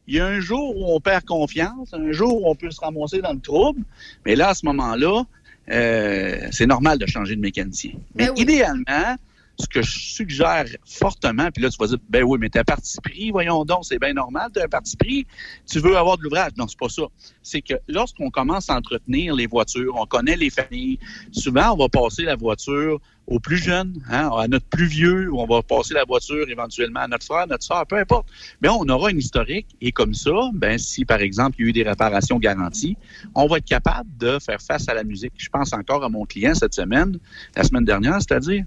il y a un jour où on perd confiance, un jour où on peut se ramasser dans le trouble, mais là, à ce moment-là, euh, c'est normal de changer de mécanicien. Mais idéalement, ce que je suggère fortement, puis là, tu vas dire, ben oui, mais t'as parti pris, voyons donc, c'est bien normal, t'as un parti pris, tu veux avoir de l'ouvrage. Non, c'est pas ça. C'est que lorsqu'on commence à entretenir les voitures, on connaît les familles, souvent, on va passer la voiture aux plus jeunes, hein, à notre plus vieux, ou on va passer la voiture éventuellement à notre frère, notre soeur, peu importe. Mais on aura une historique et comme ça, ben si par exemple il y a eu des réparations garanties, on va être capable de faire face à la musique. Je pense encore à mon client cette semaine, la semaine dernière, c'est-à-dire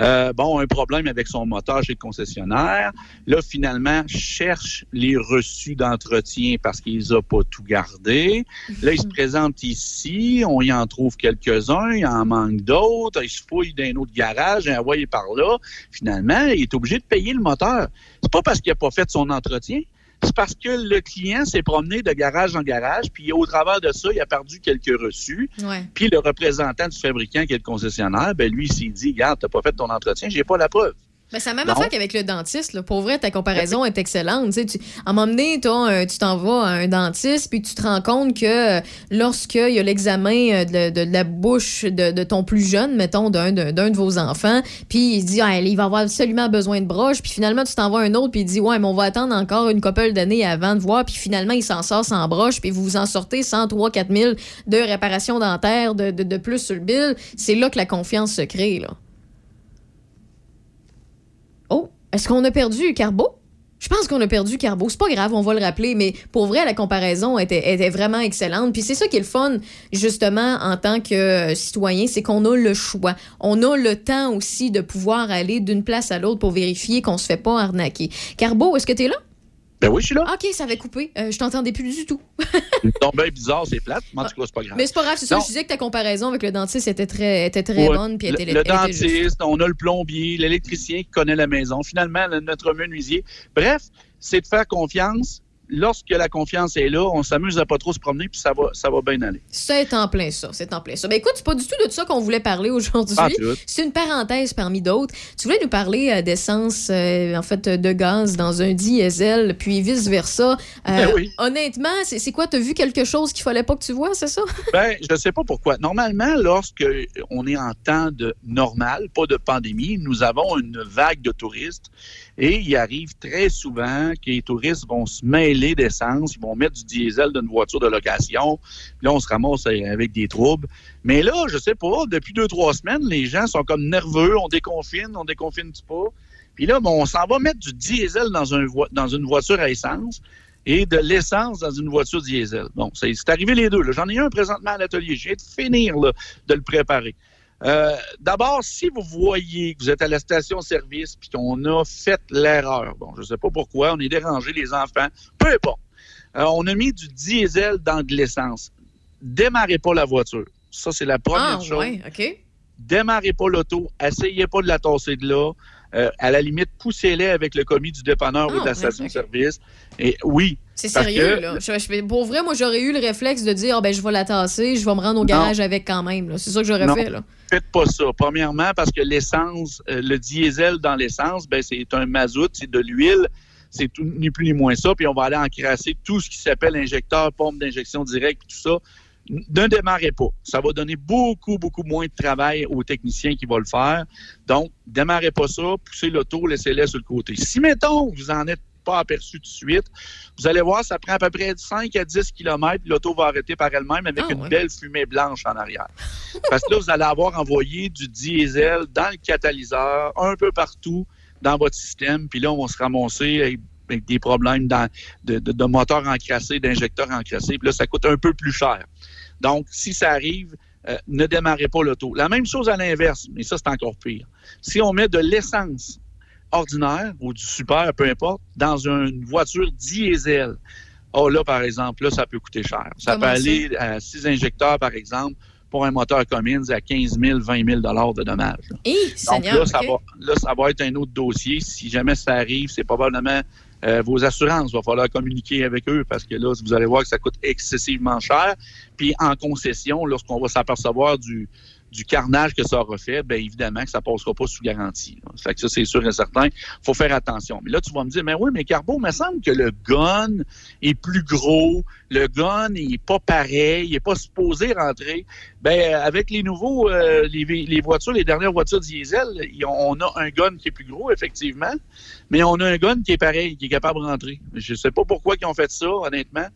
euh, bon un problème avec son moteur chez le concessionnaire. Là finalement cherche les reçus d'entretien parce qu'il les a pas tout gardé. Là il se [LAUGHS] présente ici, on y en trouve quelques-uns, il en manque d'autres, il se fouille d'un autre garage, et envoyé par là. Finalement, il est obligé de payer le moteur. C'est pas parce qu'il n'a pas fait son entretien. C'est parce que le client s'est promené de garage en garage, puis au travers de ça, il a perdu quelques reçus. Ouais. Puis le représentant du fabricant, qui est le concessionnaire, ben lui, il s'est dit, regarde, t'as pas fait ton entretien, j'ai pas la preuve. Ben, c'est la même Non. affaire qu'avec le dentiste. Là. Pour vrai, ta comparaison est excellente. Tu sais, tu, à un moment donné, toi, euh, tu t'en vas à un dentiste, puis tu te rends compte que euh, lorsqu'il y a l'examen euh, de, de- de la bouche de, de ton plus jeune, mettons, d'un de, d'un de vos enfants, puis il dit, ah, il va avoir absolument besoin de broche, puis finalement, tu t'en vas à un autre, puis il dit, ouais, mais on va attendre encore une couple d'années avant de voir, puis finalement, il s'en sort sans broche, puis vous vous en sortez 100, 3, 4 000 de réparation dentaire de, de, de plus sur le bill. C'est là que la confiance se crée, là. Oh, est-ce qu'on a perdu Carbo? Je pense qu'on a perdu Carbo. C'est pas grave, on va le rappeler, mais pour vrai, la comparaison était, était vraiment excellente. Puis c'est ça qui est le fun, justement, en tant que euh, citoyen, c'est qu'on a le choix. On a le temps aussi de pouvoir aller d'une place à l'autre pour vérifier qu'on se fait pas arnaquer. Carbo, est-ce que t'es là? Ben oui, je suis là. OK, ça avait coupé. Euh, je t'entendais plus du tout. [LAUGHS] Donc, ben bizarre, c'est plate, mais en tout cas, c'est pas grave. Mais c'est pas grave, c'est ça. Non. Je disais que ta comparaison avec le dentiste était très, était très Ouais. bonne. Puis le, était, le était dentiste, on a le plombier, l'électricien qui connaît la maison, finalement, le- notre menuisier. Bref, c'est de faire confiance. Lorsque la confiance est là, on s'amuse à pas trop se promener, puis ça va, ça va bien aller. C'est en plein ça, c'est en plein ça. Ben écoute, c'est pas du tout de ça qu'on voulait parler aujourd'hui. C'est une parenthèse parmi d'autres. Tu voulais nous parler euh, d'essence, euh, en fait, de gaz dans un diesel, puis vice-versa. Euh, Ben oui. Honnêtement, c'est c'est quoi? T'as vu quelque chose qu'il fallait pas que tu vois, c'est ça? [LAUGHS] Ben, je sais pas pourquoi. Normalement, lorsque on est en temps de normal, pas de pandémie, nous avons une vague de touristes et il arrive très souvent que les touristes vont se mêler d'essence, ils vont mettre du diesel d'une voiture de location, puis là on se ramasse avec des troubles. Mais là, je sais pas, depuis deux trois semaines, les gens sont comme nerveux, on déconfine, on déconfine pas. Puis là, bon, on s'en va mettre du diesel dans, dans une voiture à essence et de l'essence dans une voiture diesel. Bon, c'est arrivé les deux. J'en ai un présentement à l'atelier. Viens de finir là, de le préparer. Euh, D'abord, si vous voyez que vous êtes à la station-service puis qu'on a fait l'erreur, bon, je ne sais pas pourquoi, on est dérangé, les enfants, peu importe. Euh, on a mis du diesel dans de l'essence. Démarrez pas la voiture. Ça, c'est la première ah, chose ouais, OK. démarrez pas l'auto, essayez pas de la tasser de là. Euh, à la limite, poussez-les avec le commis du dépanneur ou Ah, de la station-service. Et oui. C'est sérieux, que- là. Je- je- pour vrai, moi, j'aurais eu le réflexe de dire, Ah, ben, je vais la tasser, je vais me rendre au garage avec quand même. C'est ça que j'aurais fait, là. Faites pas ça. Premièrement, parce que l'essence, euh, le diesel dans l'essence, ben, c'est un mazout, c'est de l'huile. C'est ni plus ni moins ça. Puis on va aller encrasser tout ce qui s'appelle injecteur, pompe d'injection directe, tout ça. Ne démarrez pas. Ça va donner beaucoup, beaucoup moins de travail aux techniciens qui vont le faire. Donc, démarrez pas ça, poussez l'auto, laissez-les sur le côté. Si, mettons, vous en êtes pas aperçu tout de suite, vous allez voir, ça prend à peu près 5 à 10 km, l'auto va arrêter par elle-même avec Ah, une ouais. belle fumée blanche en arrière. Parce que là, vous allez avoir envoyé du diesel dans le catalyseur, un peu partout dans votre système, puis là, on va se ramasser avec, avec des problèmes dans- de, de, de moteurs encrassés, d'injecteurs encrassés, puis là, ça coûte un peu plus cher. Donc, si ça arrive, euh, ne démarrez pas l'auto. La même chose à l'inverse, mais ça, c'est encore pire. Si on met de l'essence ordinaire ou du super, peu importe, dans une voiture diesel, oh là, par exemple, là, ça peut coûter cher. Ça Comment peut ça? aller à 6 injecteurs, par exemple, pour un moteur Cummins à 15 000, 20 000 de dommages. là. Hé, Donc Seigneur, là, ça va, là, ça va être un autre dossier. Si jamais ça arrive, c'est probablement euh, vos assurances. Il va falloir communiquer avec eux parce que là, vous allez voir que ça coûte excessivement cher. Puis en concession, lorsqu'on va s'apercevoir du, du carnage que ça aura fait, bien évidemment que ça passera pas sous garantie. là. Fait que ça, c'est sûr et certain. faut faire attention. Mais là, tu vas me dire, mais oui, mais Carbo, il me semble que le gun est plus gros, le gun il est pas pareil, il est pas supposé rentrer. Ben avec les nouveaux, euh, les, voitures, les dernières voitures diesel, on a un gun qui est plus gros, effectivement, mais on a un gun qui est pareil, qui est capable de rentrer. Je sais pas pourquoi ils ont fait ça, honnêtement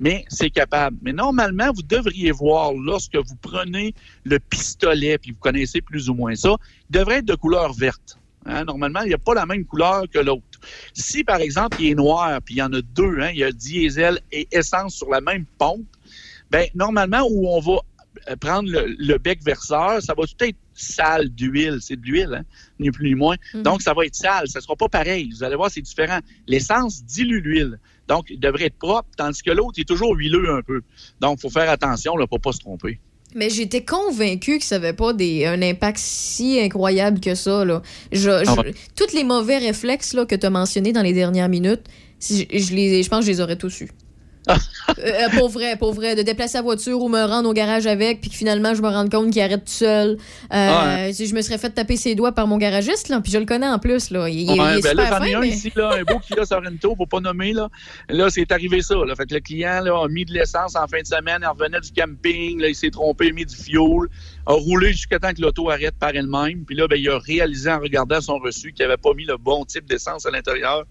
mais c'est capable. Mais normalement, vous devriez voir lorsque vous prenez le pistolet, puis vous connaissez plus ou moins ça, il devrait être de couleur verte. Hein, Normalement, il n'y a pas la même couleur que l'autre. Si, par exemple, il est noir, puis il y en a deux, hein, il y a diesel et essence sur la même pompe, ben normalement, où on va euh, prendre le, le bec verseur, ça va tout être sale d'huile. C'est de l'huile, hein, ni plus ni moins. Donc, ça va être sale. Ça sera pas pareil. Vous allez voir, c'est différent. L'essence dilue l'huile. Donc, il devrait être propre, tandis que l'autre est toujours huileux un peu. Donc, il faut faire attention là, pour pas se tromper. Mais j'étais convaincu que ça n'avait pas des, un impact si incroyable que ça. Là. Je, je- Ah ouais. Tous les mauvais réflexes là, que tu as mentionnés dans les dernières minutes, je, je les, je pense que je les aurais tous eus. Euh, pour vrai, pour vrai, de déplacer la voiture ou me rendre au garage avec, puis que finalement je me rende compte qu'il arrête tout seul. Euh, Ah, hein. si Je me serais fait taper ses doigts par mon garagiste, là, puis je le connais en plus. Là. Il, est ben super fin, un mais- ici, là, un beau Kia Sorento, faut pas nommer, là. Là, c'est arrivé ça, là. Fait que le client, là, a mis de l'essence en fin de semaine, il revenait du camping, là, il s'est trompé, il a mis du fioul, a roulé jusqu'à temps que l'auto arrête par elle-même. Puis là, ben, il a réalisé en regardant son reçu qu'il avait pas mis le bon type d'essence à l'intérieur.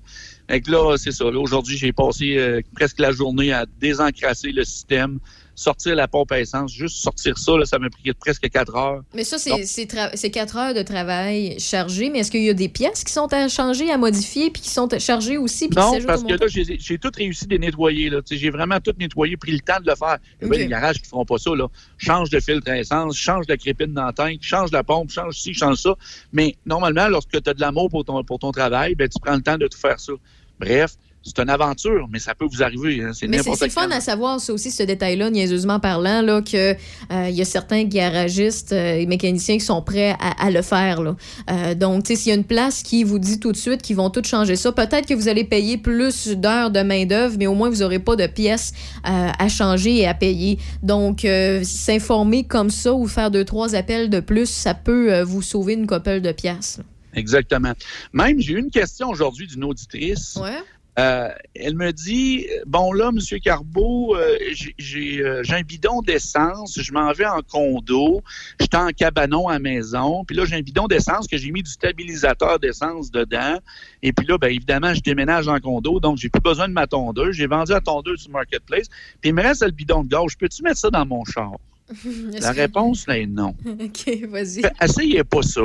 Que là, c'est ça. Aujourd'hui, j'ai passé euh, presque la journée à désencrasser le système, sortir la pompe à essence, juste sortir ça, là, ça m'a pris presque quatre heures. Mais ça, c'est quatre heures de travail chargé. Mais est-ce qu'il y a des pièces qui sont à changer, à modifier, puis qui sont chargées aussi, puis Non, parce que là, j'ai tout réussi de les nettoyer. J'ai vraiment tout nettoyé, pris le temps de le faire. Il y a des garages qui feront pas ça. Là. Change de filtre à essence, change de crépine dans tank, change la pompe, change ci, change ça. Mais normalement, lorsque tu as de l'amour pour ton, pour ton travail, ben, tu prends le temps de tout faire ça. Bref, c'est une aventure, mais ça peut vous arriver. hein. C'est Mais c'est fun à savoir, ça aussi, ce détail-là, niaiseusement parlant, là, que euh, y a certains garagistes euh, et mécaniciens qui sont prêts à, à le faire. Là. Euh, donc, tu sais, s'il y a une place qui vous dit tout de suite qu'ils vont tout changer ça, peut-être que vous allez payer plus d'heures de main-d'œuvre, mais au moins, vous n'aurez pas de pièces euh, à changer et à payer. Donc, s'informer comme ça ou faire deux, trois appels de plus, ça peut vous sauver une couple de pièces. Exactement. Même, j'ai eu une question aujourd'hui d'une auditrice. Ouais. Euh, elle me dit Bon, là, M. Carbeau, euh, j'ai- euh, j'ai un bidon d'essence, je m'en vais en condo, j'étais en cabanon à la maison, puis là, j'ai un bidon d'essence que j'ai mis du stabilisateur d'essence dedans. Et puis là, bien évidemment, je déménage en condo, donc j'ai plus besoin de ma tondeuse. J'ai vendu la tondeuse sur Marketplace, puis il me reste le bidon de gaz. Peux-tu mettre ça dans mon char? [LAUGHS] La réponse est non. [LAUGHS] OK, vas-y. Essayez pas ça.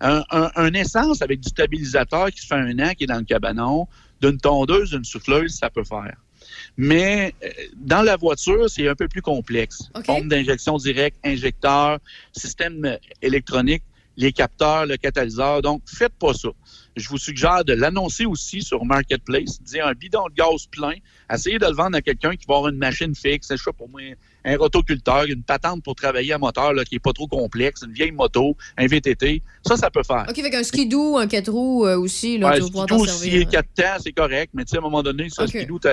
Un, un- un essence avec du stabilisateur qui se fait un an, qui est dans le cabanon, d'une tondeuse, d'une souffleuse, ça peut faire. Mais euh, dans la voiture, c'est un peu plus complexe. OK. Pompe d'injection directe, injecteur, système euh, électronique, les capteurs, le catalyseur. Donc, faites pas ça. Je vous suggère de l'annoncer aussi sur Marketplace. Dire un bidon de gaz plein. Essayez de le vendre à quelqu'un qui va avoir une machine fixe, je sais pas, pour moi, un rotoculteur, une patente pour travailler à moteur là, qui est pas trop complexe, une vieille moto, un VTT. Ça, ça peut faire. OK, fait qu'un skidoo, un 4 roues euh, aussi, là, Ouais, tu vas pouvoir t'en servir. est quatre temps, c'est correct, mais tu sais, à un moment donné, ça, Ok. skidoo, tu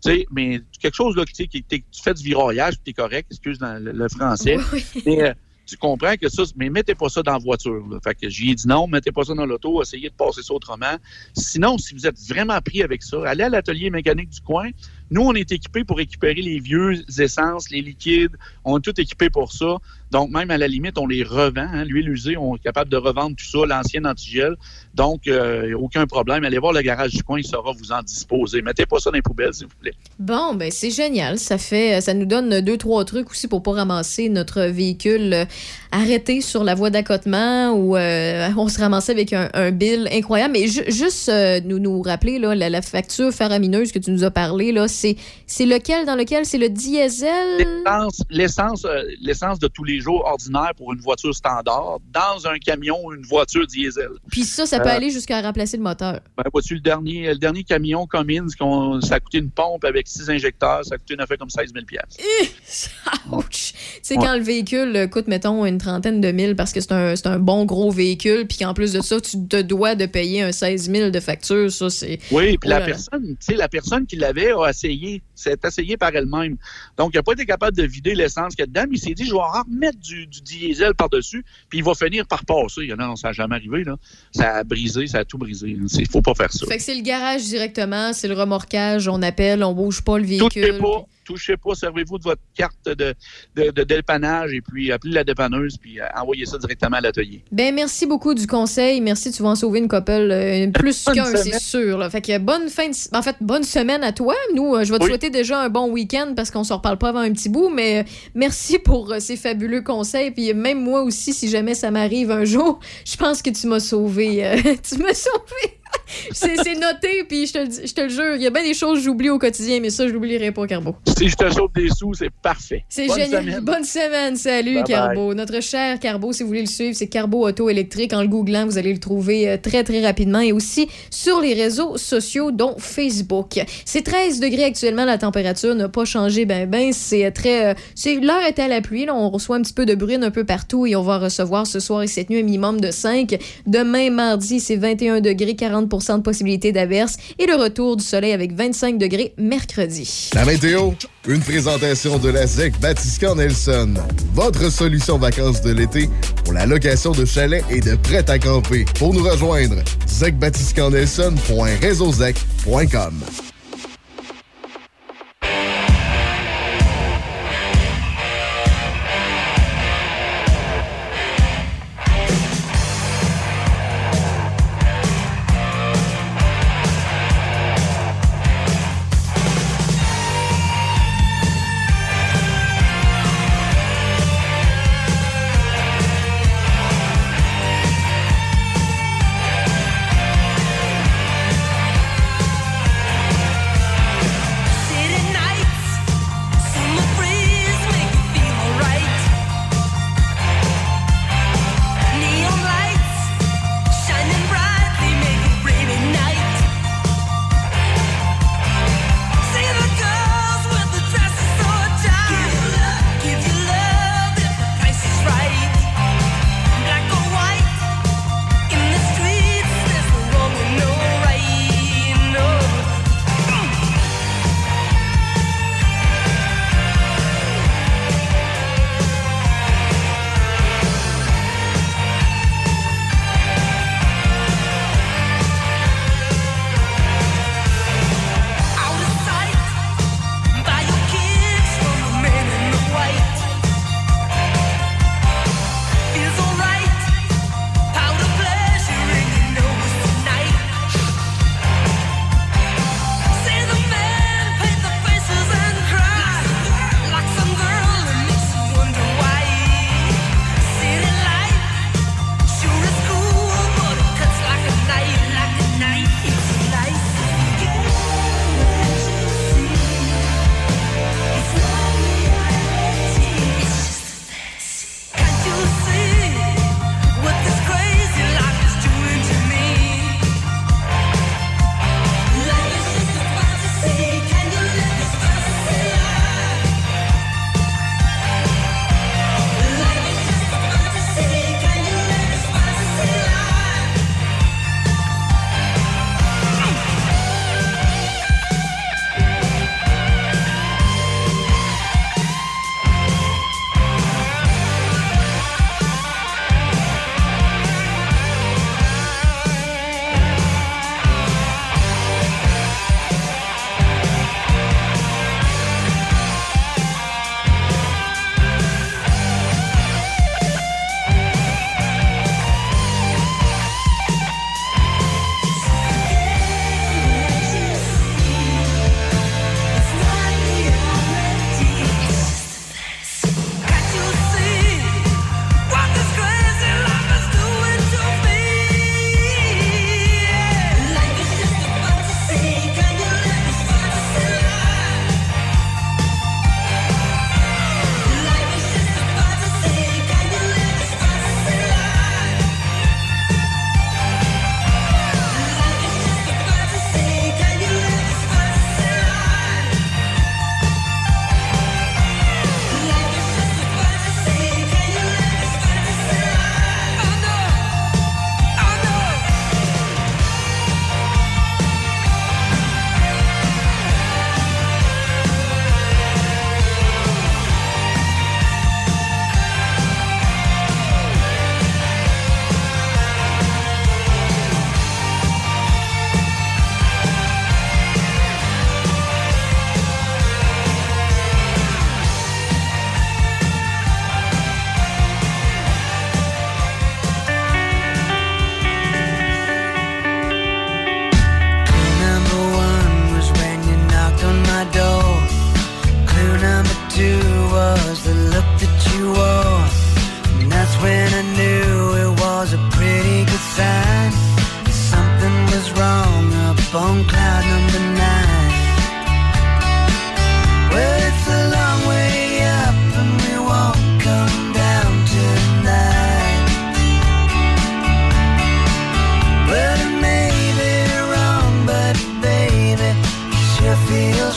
sais, mais quelque chose là, tu sais, qui, tu fais du viroyage, puis t'es correct, excuse dans le, le français. [LAUGHS] Mais euh, tu comprends que ça, mais mettez pas ça dans la voiture. Là. Fait que j'y ai dit non, mettez pas ça dans l'auto, essayez de passer ça autrement. Sinon, si vous êtes vraiment pris avec ça, allez à l'atelier mécanique du coin. Nous, on est équipés pour récupérer les vieux essences, les liquides. On est tout équipés pour ça. Donc, même à la limite, on les revend. Hein. L'huile usée, on est capable de revendre tout ça, l'ancien antigel. Donc, euh, aucun problème. Allez voir le garage du coin, il saura vous en disposer. Mettez pas ça dans les poubelles, s'il vous plaît. Bon, ben c'est génial. Ça fait, ça nous donne deux, trois trucs aussi pour pas ramasser notre véhicule euh, arrêté sur la voie d'accotement ou euh, on se ramassait avec un, un bill incroyable. Mais ju- juste euh, nous, nous rappeler, là, la, la facture faramineuse que tu nous as parlé, là, c'est, c'est lequel dans lequel? C'est le diesel? L'essence, l'essence, euh, l'essence de tous les jours ordinaire pour une voiture standard dans un camion ou une voiture diesel. Puis ça, ça peut aller jusqu'à remplacer le moteur. Ben, vois-tu, le dernier, le dernier camion Cummins, qu'on- ça a coûté une pompe avec six injecteurs, ça a coûté une affaire comme 16 000 [LAUGHS] Ouch! C'est Ouais. quand le véhicule coûte, mettons, une trentaine de mille parce que c'est un, un bon gros véhicule, puis qu'en plus de ça, tu te dois de payer un 16 000 de facture. Ça, c'est. Oui, puis la personne, tu sais, la personne qui l'avait a essayé, s'est essayée par elle-même. Donc, il n'a pas été capable de vider l'essence qu'il y a dedans, mais il s'est dit, je vais en remettre du, du diesel par-dessus, puis il va finir par passer. Il y en a, non, ça n'a jamais arrivé, là. Ça a brisé, ça a tout brisé. Il faut pas faire ça. Fait que c'est le garage directement, c'est le remorquage, on appelle, on bouge pas le véhicule. pas, touchez pas, servez-vous de votre carte de, de, de dépannage et puis appelez la dépanneuse puis euh, envoyez ça directement à l'atelier. Ben merci beaucoup du conseil. Merci, tu vas en sauver une couple. euh, plus qu'un, c'est sûr. là. Fait que bonne fin de... En fait, bonne semaine à toi. Nous, euh, je vais te Oui. souhaiter déjà un bon week-end parce qu'on se reparle pas avant un petit bout, mais euh, merci [LAUGHS] pour ces fabuleux conseils. Puis même moi aussi, si jamais ça m'arrive un jour, je pense que tu m'as sauvé. [LAUGHS] tu m'as sauvé. [LAUGHS] c'est noté, puis je te, le dis- je te le jure, il y a bien des choses que j'oublie au quotidien, mais ça, je l'oublierai pas, Carbo. Si je te sauve des sous, c'est parfait. C'est Bonne génial. semaine. Bonne semaine. Salut, Bye Carbo. Notre cher Carbo, si vous voulez le suivre, c'est Carbo Auto Électrique. En le googlant, vous allez le trouver euh, très, très rapidement et aussi sur les réseaux sociaux, dont Facebook. C'est 13 degrés actuellement. La température n'a pas changé. Ben, ben, c'est euh, très. euh, c'est L'heure est à la pluie. Là. On reçoit un petit peu de bruine un peu partout et on va recevoir ce soir et cette nuit un minimum de 5. Demain, mardi, c'est 21 degrés, 40 de possibilité d'averse et le retour du soleil avec 25 degrés mercredi. La météo, une présentation de la ZEC Batiscan Nelson. Votre solution vacances de l'été pour la location de chalets et de prêt à camper. Pour nous rejoindre, zecbatiscannelson.réseauzec.com.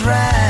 Right.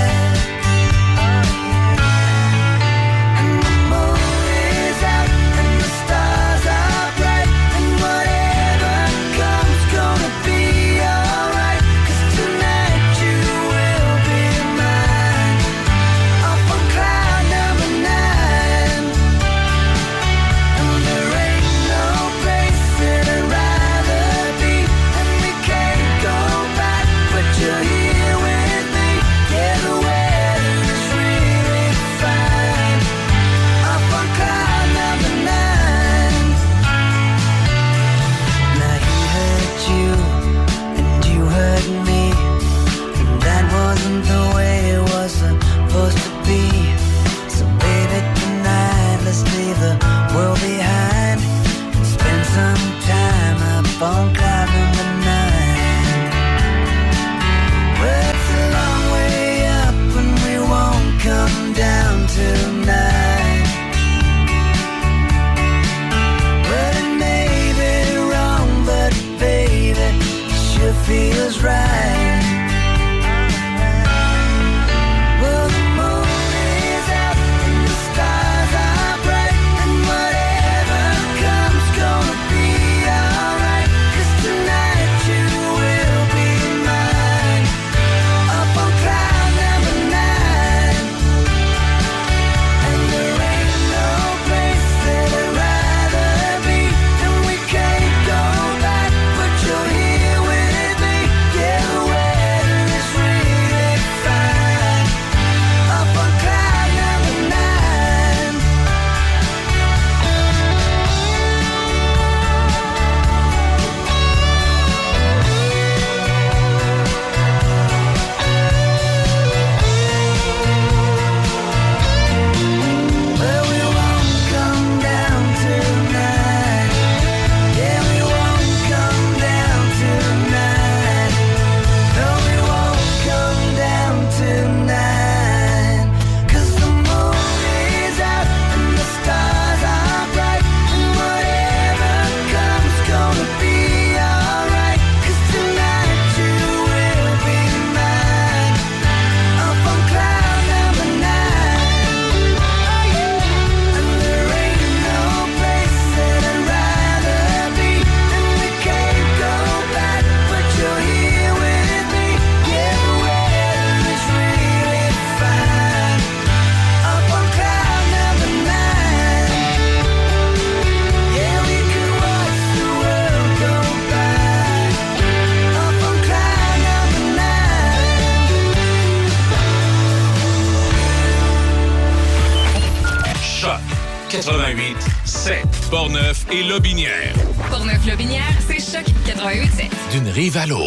D'une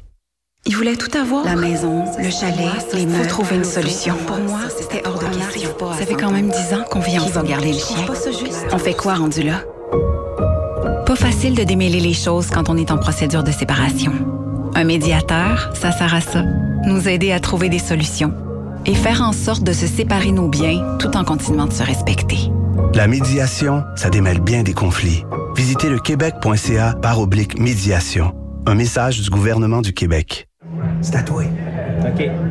Il voulait tout avoir. La maison, le chalet, les meubles. Faut trouver une solution. Pour moi, c'était hors de question. Ça fait quand même dix ans qu'on vit ensemble. Qui va garder le chien? On fait quoi rendu là? Pas facile de démêler les choses quand on est en procédure de séparation. Un médiateur, ça sert à ça. Nous aider à trouver des solutions. Et faire en sorte de se séparer nos biens tout en continuant de se respecter. La médiation, ça démêle bien des conflits. Visitez le québec.ca par oblique médiation. Un message du gouvernement du Québec. C'est toi. OK.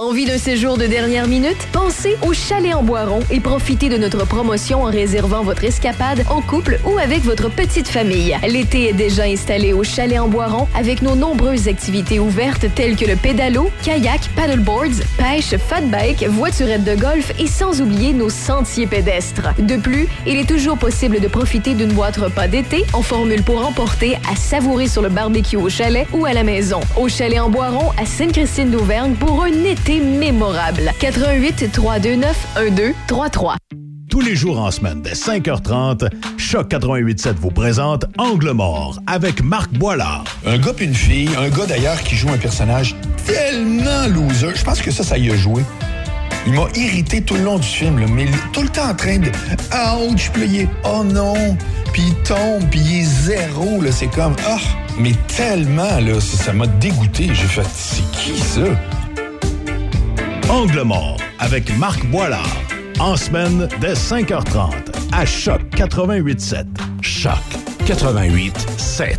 Envie d'un séjour de dernière minute? Pensez au Chalet en Boiron et profitez de notre promotion en réservant votre escapade en couple ou avec votre petite famille. L'été est déjà installé au Chalet en Boiron avec nos nombreuses activités ouvertes telles que le pédalo, kayak, paddleboards, pêche, fat bike, voiturette de golf et sans oublier nos sentiers pédestres. De plus, il est toujours possible de profiter d'une boîte repas d'été en formule pour emporter à savourer sur le barbecue au chalet ou à la maison. Au Chalet en Boiron à Sainte-Christine d'Auvergne pour un été mémorable. 88 329 1233. Tous les jours en semaine, dès 5h30, Choc 88.7 vous présente Angle mort avec Marc Boilard. Un gars puis une fille, un gars d'ailleurs qui joue un personnage tellement loser. Je pense que ça, ça y a joué. Il m'a irrité tout le long du film, là, mais il est tout le temps en train de ouch, puis il est oh non, puis il tombe, puis il est zéro, là, c'est comme ah, mais tellement là, ça ça m'a dégoûté. J'ai fait c'est qui ça Angle mort avec Marc Boilard. En semaine, dès 5h30, à Choc 88.7. Choc 88.7.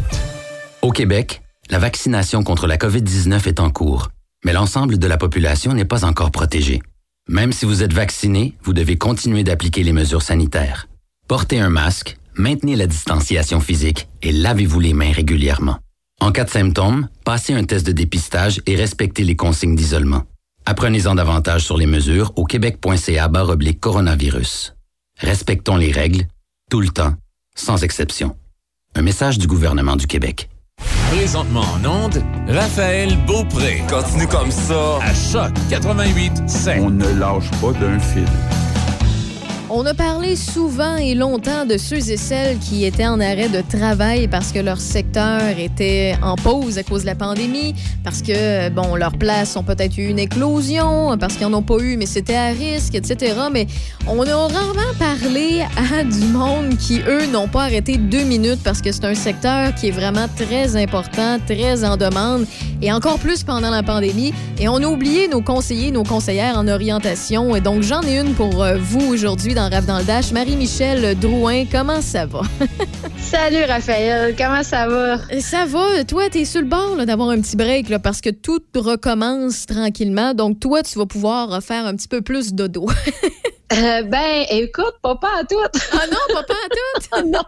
Au Québec, la vaccination contre la COVID-19 est en cours, mais l'ensemble de la population n'est pas encore protégée. Même si vous êtes vacciné, vous devez continuer d'appliquer les mesures sanitaires. Portez un masque, maintenez la distanciation physique et lavez-vous les mains régulièrement. En cas de symptômes, passez un test de dépistage et respectez les consignes d'isolement. Apprenez-en davantage sur les mesures au québec.ca coronavirus. Respectons les règles, tout le temps, sans exception. Un message du gouvernement du Québec. Présentement en onde, Raphaël Beaupré. Continue comme ça. À Choc 88 On ne lâche pas d'un fil. On a parlé souvent et longtemps de ceux et celles qui étaient en arrêt de travail parce que leur secteur était en pause à cause de la pandémie, parce que, bon, leurs places ont peut-être eu une éclosion, parce qu'ils n'en ont pas eu, mais c'était à risque, etc. Mais on a rarement parlé à du monde qui, eux, n'ont pas arrêté deux minutes parce que c'est un secteur qui est vraiment très important, très en demande, et encore plus pendant la pandémie. Et on a oublié nos conseillers, nos conseillères en orientation. Et donc, j'en ai une pour euh, vous aujourd'hui dans le Dash. Marie-Michel Drouin, comment ça va? [LAUGHS] Salut Raphaël, comment ça va? Ça va. Toi, t'es sur le bord d'avoir un petit break là, parce que tout recommence tranquillement. Donc, toi, tu vas pouvoir faire un petit peu plus dodo. [LAUGHS] Euh, ben, écoute, papa à tout. Ah non, papa à tout? [LAUGHS] non,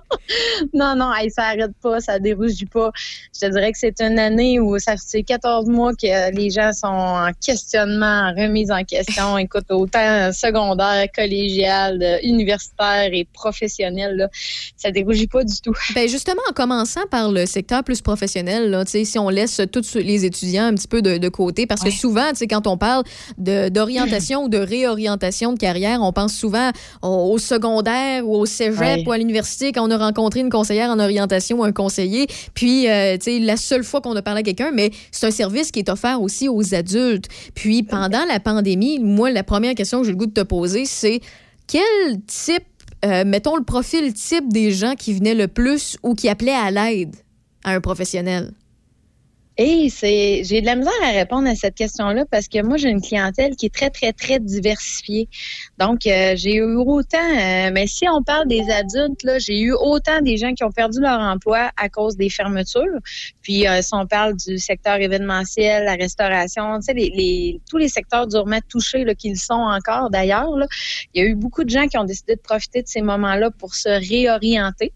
non, non, hey, ça arrête pas, ça dérougit pas. Je te dirais que c'est une année où ça fait 14 mois que les gens sont en questionnement, en remise en question. [LAUGHS] Écoute, autant secondaire, collégial, euh, universitaire et professionnel, là, ça dérougit pas du tout. Ben justement, en commençant par le secteur plus professionnel, là, si on laisse tous les étudiants un petit peu de, de côté, parce que souvent, quand on parle de- d'orientation ou de réorientation de carrière, on pense souvent au, secondaire ou au cégep ou à l'université quand on a rencontré une conseillère en orientation ou un conseiller. Puis, euh, tu sais, la seule fois qu'on a parlé à quelqu'un, mais c'est un service qui est offert aussi aux adultes. Puis, pendant la pandémie, moi, la première question que j'ai le goût de te poser, c'est quel type, euh, mettons le profil type des gens qui venaient le plus ou qui appelaient à l'aide à un professionnel? Et c'est, j'ai de la misère à répondre à cette question-là parce que moi, j'ai une clientèle qui est très, très, très diversifiée. Donc, euh, j'ai eu autant, euh, mais si on parle des adultes, là, j'ai eu autant des gens qui ont perdu leur emploi à cause des fermetures. Puis, euh, si on parle du secteur événementiel, la restauration, tu sais, les, les- tous les secteurs durement touchés, là, qu'ils sont encore d'ailleurs, il y a eu beaucoup de gens qui ont décidé de profiter de ces moments-là pour se réorienter.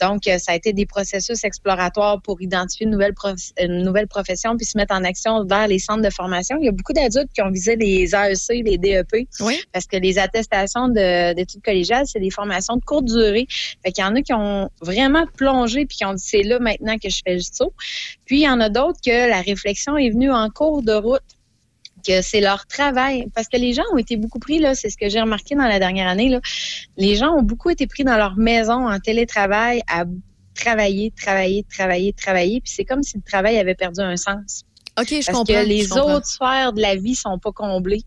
Donc, euh, ça a été des processus exploratoires pour identifier une nouvelle, prof- une nouvelle profession puis se mettre en action vers les centres de formation. Il y a beaucoup d'adultes qui ont visé les AEC, les DEP, parce que les attestations de- d'études collégiales, c'est des formations de courte durée. Fait qu'il y en a qui ont vraiment plongé puis qui ont dit c'est là maintenant que je fais juste ça. Puis, il y en a d'autres que la réflexion est venue en cours de route que c'est leur travail. Parce que les gens ont été beaucoup pris, là, c'est ce que j'ai remarqué dans la dernière année, là. Les gens ont beaucoup été pris dans leur maison en télétravail à travailler, travailler, travailler, travailler. Puis c'est comme si le travail avait perdu un sens. OK, je Parce comprends. que les comprends. autres sphères de la vie sont pas comblées.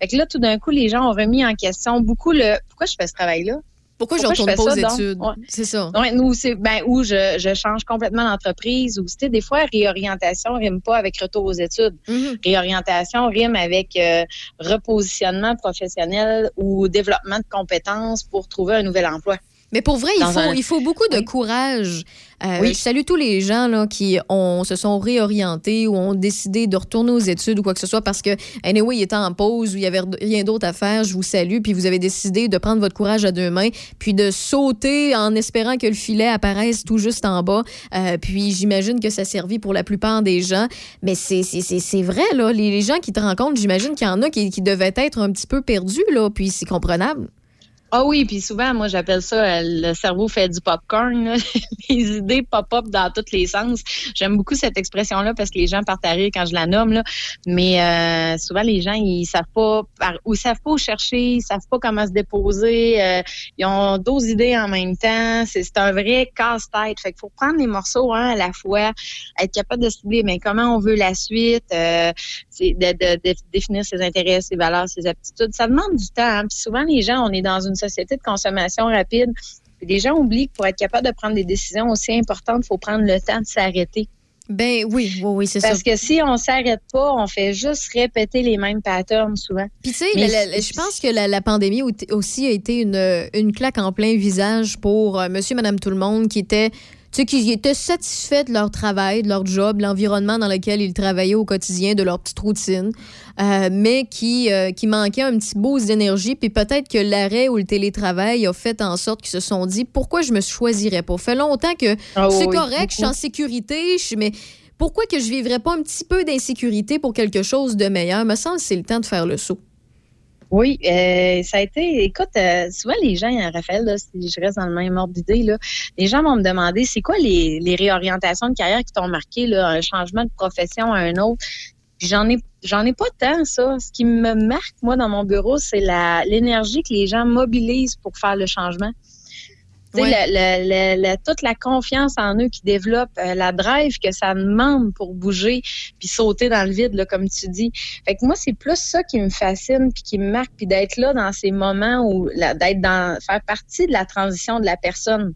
Fait que là, tout d'un coup, les gens ont remis en question beaucoup le pourquoi je fais ce travail-là? Pourquoi je retourne pas aux études? Ouais. C'est ça. Ouais, nous, c'est ben où je, je change complètement d'entreprise ou tu des fois réorientation rime pas avec retour aux études. Mm-hmm. Réorientation rime avec euh, repositionnement professionnel ou développement de compétences pour trouver un nouvel emploi. Mais pour vrai, il faut, un- il faut beaucoup de courage. Euh, Oui. Je salue tous les gens là, qui ont, se sont réorientés ou ont décidé de retourner aux études ou quoi que ce soit parce que, anyway, il était en pause ou il y avait rien d'autre à faire. Je vous salue. Puis vous avez décidé de prendre votre courage à deux mains puis de sauter en espérant que le filet apparaisse tout juste en bas. Euh, puis j'imagine que ça servit pour la plupart des gens. Mais c'est vrai, là. Les, les gens qui te rencontrent, j'imagine qu'il y en a qui, qui devaient être un petit peu perdus, là. Puis c'est comprenable. Ah oui, puis souvent, moi, j'appelle ça euh, le cerveau fait du popcorn. là. [LAUGHS] les idées pop-up dans tous les sens. J'aime beaucoup cette expression-là parce que les gens partent à quand je la nomme. Là. Mais euh, souvent, les gens, ils savent pas ou ils savent pas où chercher, ils savent pas comment se déposer. euh, ils ont d'autres idées en même temps. C'est un vrai casse-tête. Fait qu'il faut prendre les morceaux un à la fois, être capable de cibler mais comment on veut la suite, de, de- de définir ses intérêts, ses valeurs, ses aptitudes. Ça demande du temps. hein. Puis souvent, les gens, on est dans une société de consommation rapide. Puis les gens oublient que pour être capable de prendre des décisions aussi importantes, il faut prendre le temps de s'arrêter. Ben oui, oui, oui, c'est ça. Parce que si on s'arrête pas, on fait juste répéter les mêmes patterns souvent. Puis tu sais, je pense que la, la pandémie au- aussi a été une, une claque en plein visage pour euh, monsieur, madame, tout le monde qui était, sais, qui étaient satisfaits de leur travail, de leur job, l'environnement dans lequel ils travaillaient au quotidien, de leur petite routine, euh, mais qui, euh, qui manquaient un petit boost d'énergie. Puis peut-être que l'arrêt ou le télétravail a fait en sorte qu'ils se sont dit, pourquoi je me choisirais pas? fait longtemps que Ah c'est oui, correct, je suis en sécurité, je mais pourquoi que je vivrais pas un petit peu d'insécurité pour quelque chose de meilleur? Me semble que c'est le temps de faire le saut. Oui, euh, ça a été. Écoute, euh, souvent les gens, euh, Raphaël, là, si je reste dans le même ordre d'idée, là, les gens vont me demander c'est quoi les, les réorientations de carrière qui t'ont marqué, là, un changement de profession à un autre? J'en ai j'en ai pas tant ça. Ce qui me marque moi dans mon bureau, c'est la l'énergie que les gens mobilisent pour faire le changement. Tu sais, Ouais. la- la- la- la- toute la confiance en eux qui développent, euh, la drive que ça demande pour bouger puis sauter dans le vide, là, comme tu dis. Fait que moi, c'est plus ça qui me fascine puis qui me marque, puis d'être là dans ces moments où d'être dans faire partie de la transition de la personne.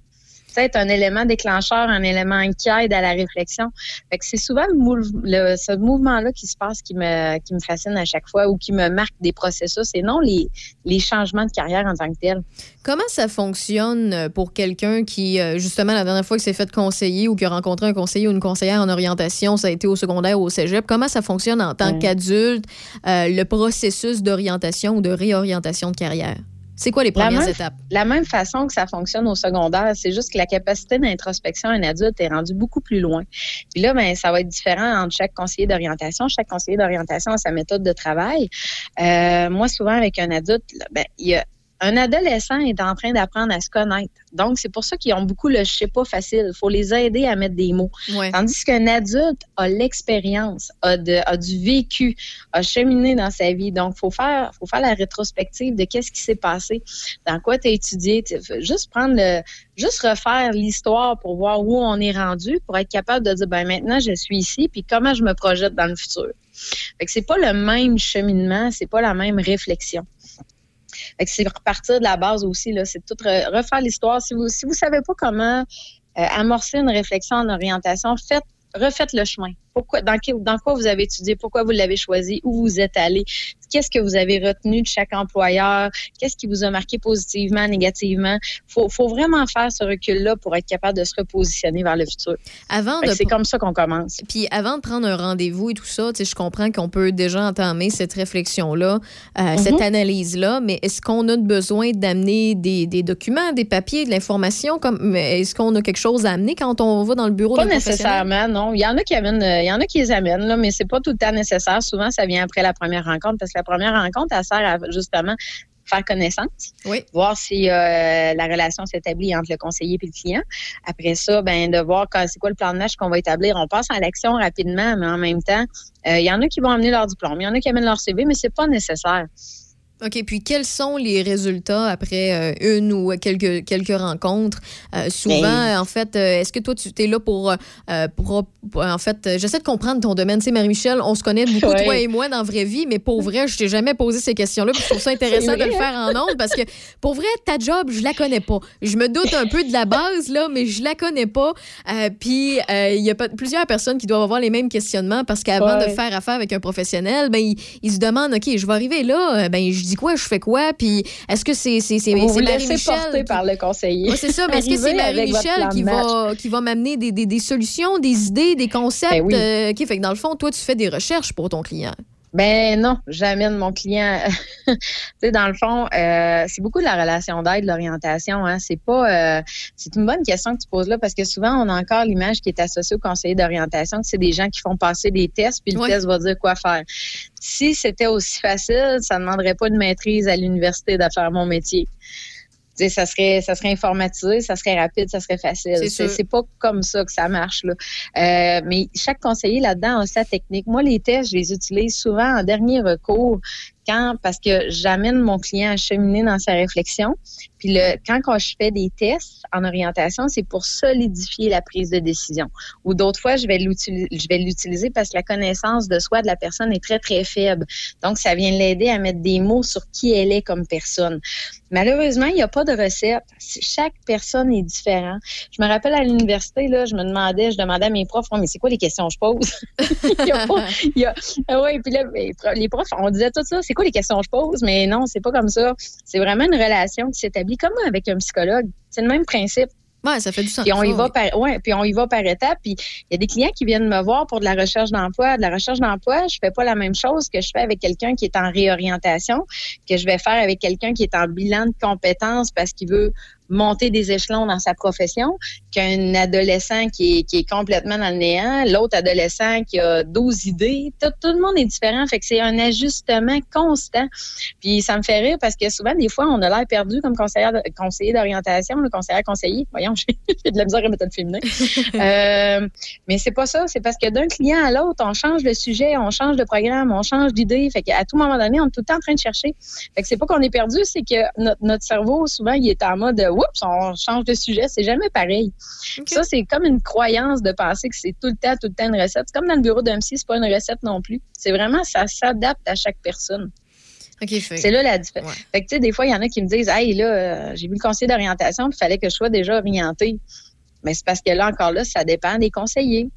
Un élément déclencheur, un élément qui aide à la réflexion. Fait que c'est souvent le, mouve- le- ce mouvement-là qui se passe qui me, qui me fascine à chaque fois ou qui me marque des processus et non les, les changements de carrière en tant que tel. Comment ça fonctionne euh, pour quelqu'un qui, euh, justement, la dernière fois que s'est fait conseiller ou qui a rencontré un conseiller ou une conseillère en orientation, ça a été au secondaire ou au cégep, comment ça fonctionne en tant qu'adulte, euh, le processus d'orientation ou de réorientation de carrière? C'est quoi les La premières même- étapes? La même façon que ça fonctionne au secondaire, c'est juste que la capacité d'introspection d'un adulte est rendue beaucoup plus loin. Puis là, ben, ça va être différent entre chaque conseiller d'orientation. Chaque conseiller d'orientation a sa méthode de travail. Euh, moi, souvent, avec un adulte, là, ben, il y a un adolescent est en train d'apprendre à se connaître. Donc, c'est pour ça qu'ils ont beaucoup le je sais pas facile. Il faut les aider à mettre des mots. Ouais. Tandis qu'un adulte a l'expérience, a, de- a du vécu, a cheminé dans sa vie. Donc, faut faire, faut faire la rétrospective de qu'est-ce qui s'est passé, dans quoi tu as étudié. Juste prendre le, juste refaire l'histoire pour voir où on est rendu, pour être capable de dire, ben maintenant, je suis ici, puis comment je me projette dans le futur. Fait que c'est pas le même cheminement, c'est pas la même réflexion. C'est repartir de la base aussi, là. C'est tout re- refaire l'histoire. Si vous, si vous savez pas comment euh, amorcer une réflexion en orientation, faites, refaites le chemin. Pourquoi, dans, dans quoi vous avez étudié, pourquoi vous l'avez choisi, où vous êtes allé, qu'est-ce que vous avez retenu de chaque employeur, qu'est-ce qui vous a marqué positivement, négativement? Faut, faut vraiment faire ce recul-là pour être capable de se repositionner vers le futur. Avant de c'est comme ça qu'on commence. Puis avant de prendre un rendez-vous et tout ça, je comprends qu'on peut déjà entamer cette réflexion-là, euh, cette Mhm. analyse-là, mais est-ce qu'on a besoin d'amener des, des documents, des papiers, de l'information? Est-ce qu'on a quelque chose à amener quand on va dans le bureau Pas nécessairement, non. Il y en a qui amènent, euh, il y en a qui les amènent, là, mais c'est pas tout le temps nécessaire. Souvent, ça vient après la première rencontre parce que la première rencontre, elle sert à justement faire connaissance, voir si euh, la relation s'établit entre le conseiller et le client. Après ça, ben de voir c'est quoi le plan de match qu'on va établir. On passe à l'action rapidement, mais en même temps, euh, il y en a qui vont amener leur diplôme, il y en a qui amènent leur CV, mais c'est pas nécessaire. OK, puis quels sont les résultats après euh, une ou quelques, quelques rencontres? Euh, souvent, Ben- en fait, euh, est-ce que toi, tu es là pour, pour, En fait, j'essaie de comprendre ton domaine. Tu sais, Marie-Michel, on se connaît beaucoup, [LAUGHS] Ouais. toi et moi, dans la vraie vie, mais pour vrai, je t'ai jamais posé ces questions-là. puis Je trouve ça [LAUGHS] intéressant de le faire en ondes parce que, pour vrai, ta job, je la connais pas. Je me doute un peu de la base, là, mais je la connais pas. Puis, il y a plusieurs personnes qui doivent avoir les mêmes questionnements parce qu'avant Ouais. de faire affaire avec un professionnel, ben, ils, ils se demandent, OK, je vais arriver là, ben, je dis quoi, je fais quoi, puis est-ce que c'est c'est c'est Marie-Michel qui- par le conseiller. Ouais, c'est ça, mais est-ce que c'est Marie-Michel qui va, qui va m'amener des, des, des solutions, des idées, des concepts? Ben oui. euh, OK, fait que dans le fond, toi, tu fais des recherches pour ton client? Ben non, j'amène mon client. [LAUGHS] tu sais, dans le fond, euh, c'est beaucoup de la relation d'aide, l'orientation. Hein. C'est pas, euh, c'est une bonne question que tu poses là parce que souvent on a encore l'image qui est associée au conseiller d'orientation, que c'est des gens qui font passer des tests puis le test va dire quoi faire. Si c'était aussi facile, ça ne demanderait pas de maîtrise à l'université de faire mon métier. Tu sais, ça serait, ça serait informatisé, ça serait rapide, ça serait facile. C'est pas comme ça que ça marche. Là. Euh, mais chaque conseiller là-dedans a sa technique. Moi, les tests, je les utilise souvent en dernier recours parce que j'amène mon client à cheminer dans sa réflexion. Puis quand, quand je fais des tests en orientation, c'est pour solidifier la prise de décision. Ou d'autres fois, je vais l'utiliser, parce que la connaissance de soi de la personne est très très faible. Donc, ça vient l'aider à mettre des mots sur qui elle est comme personne. Malheureusement, il n'y a pas de recette. Chaque personne est différente. Je me rappelle à l'université, là, je me demandais, je demandais à mes profs, Ouais, mais c'est quoi les questions que je pose? [LAUGHS] il y a pas, il ah ouais, puis là, les pro- les profs, on disait tout ça, quoi les questions que je pose? Mais non, c'est pas comme ça. C'est vraiment une relation qui s'établit comme avec un psychologue. C'est le même principe. Ouais, ça fait du sens. Puis on y va par, ouais, puis on y va par étapes. Puis il y a des clients qui viennent me voir pour de la recherche d'emploi. De la recherche d'emploi, je fais pas la même chose que je fais avec quelqu'un qui est en réorientation, que je vais faire avec quelqu'un qui est en bilan de compétences parce qu'il veut monter des échelons dans sa profession, qu'un adolescent qui est, qui est complètement dans le néant, l'autre adolescent qui a 12 idées. Tout, tout le monde est différent. Fait que c'est un ajustement constant. Puis ça me fait rire parce que souvent, des fois, on a l'air perdu comme conseillère conseiller d'orientation, le conseiller conseiller. Voyons, [LAUGHS] j'ai j'ai de la misère à mettre le féminin. [LAUGHS] Euh, mais c'est pas ça. C'est parce que d'un client à l'autre, on change de sujet, on change de programme, on change d'idée. Fait qu'à tout moment donné, on est tout le temps en train de chercher. Fait que c'est pas qu'on est perdu, c'est que notre, notre cerveau, souvent, il est en mode, oups, on change de sujet. C'est jamais pareil. Ça, c'est comme une croyance de penser que c'est tout le temps, tout le temps une recette. C'est comme dans le bureau d'un psy, c'est pas une recette non plus. C'est vraiment, ça s'adapte à chaque personne. OK, fait. C'est là la différence. Fait que, tu sais, des fois, il y en a qui me disent, hey, là, euh, j'ai vu le conseiller d'orientation, il fallait que je sois déjà orientée. Mais c'est parce que là, encore là, ça dépend des conseillers.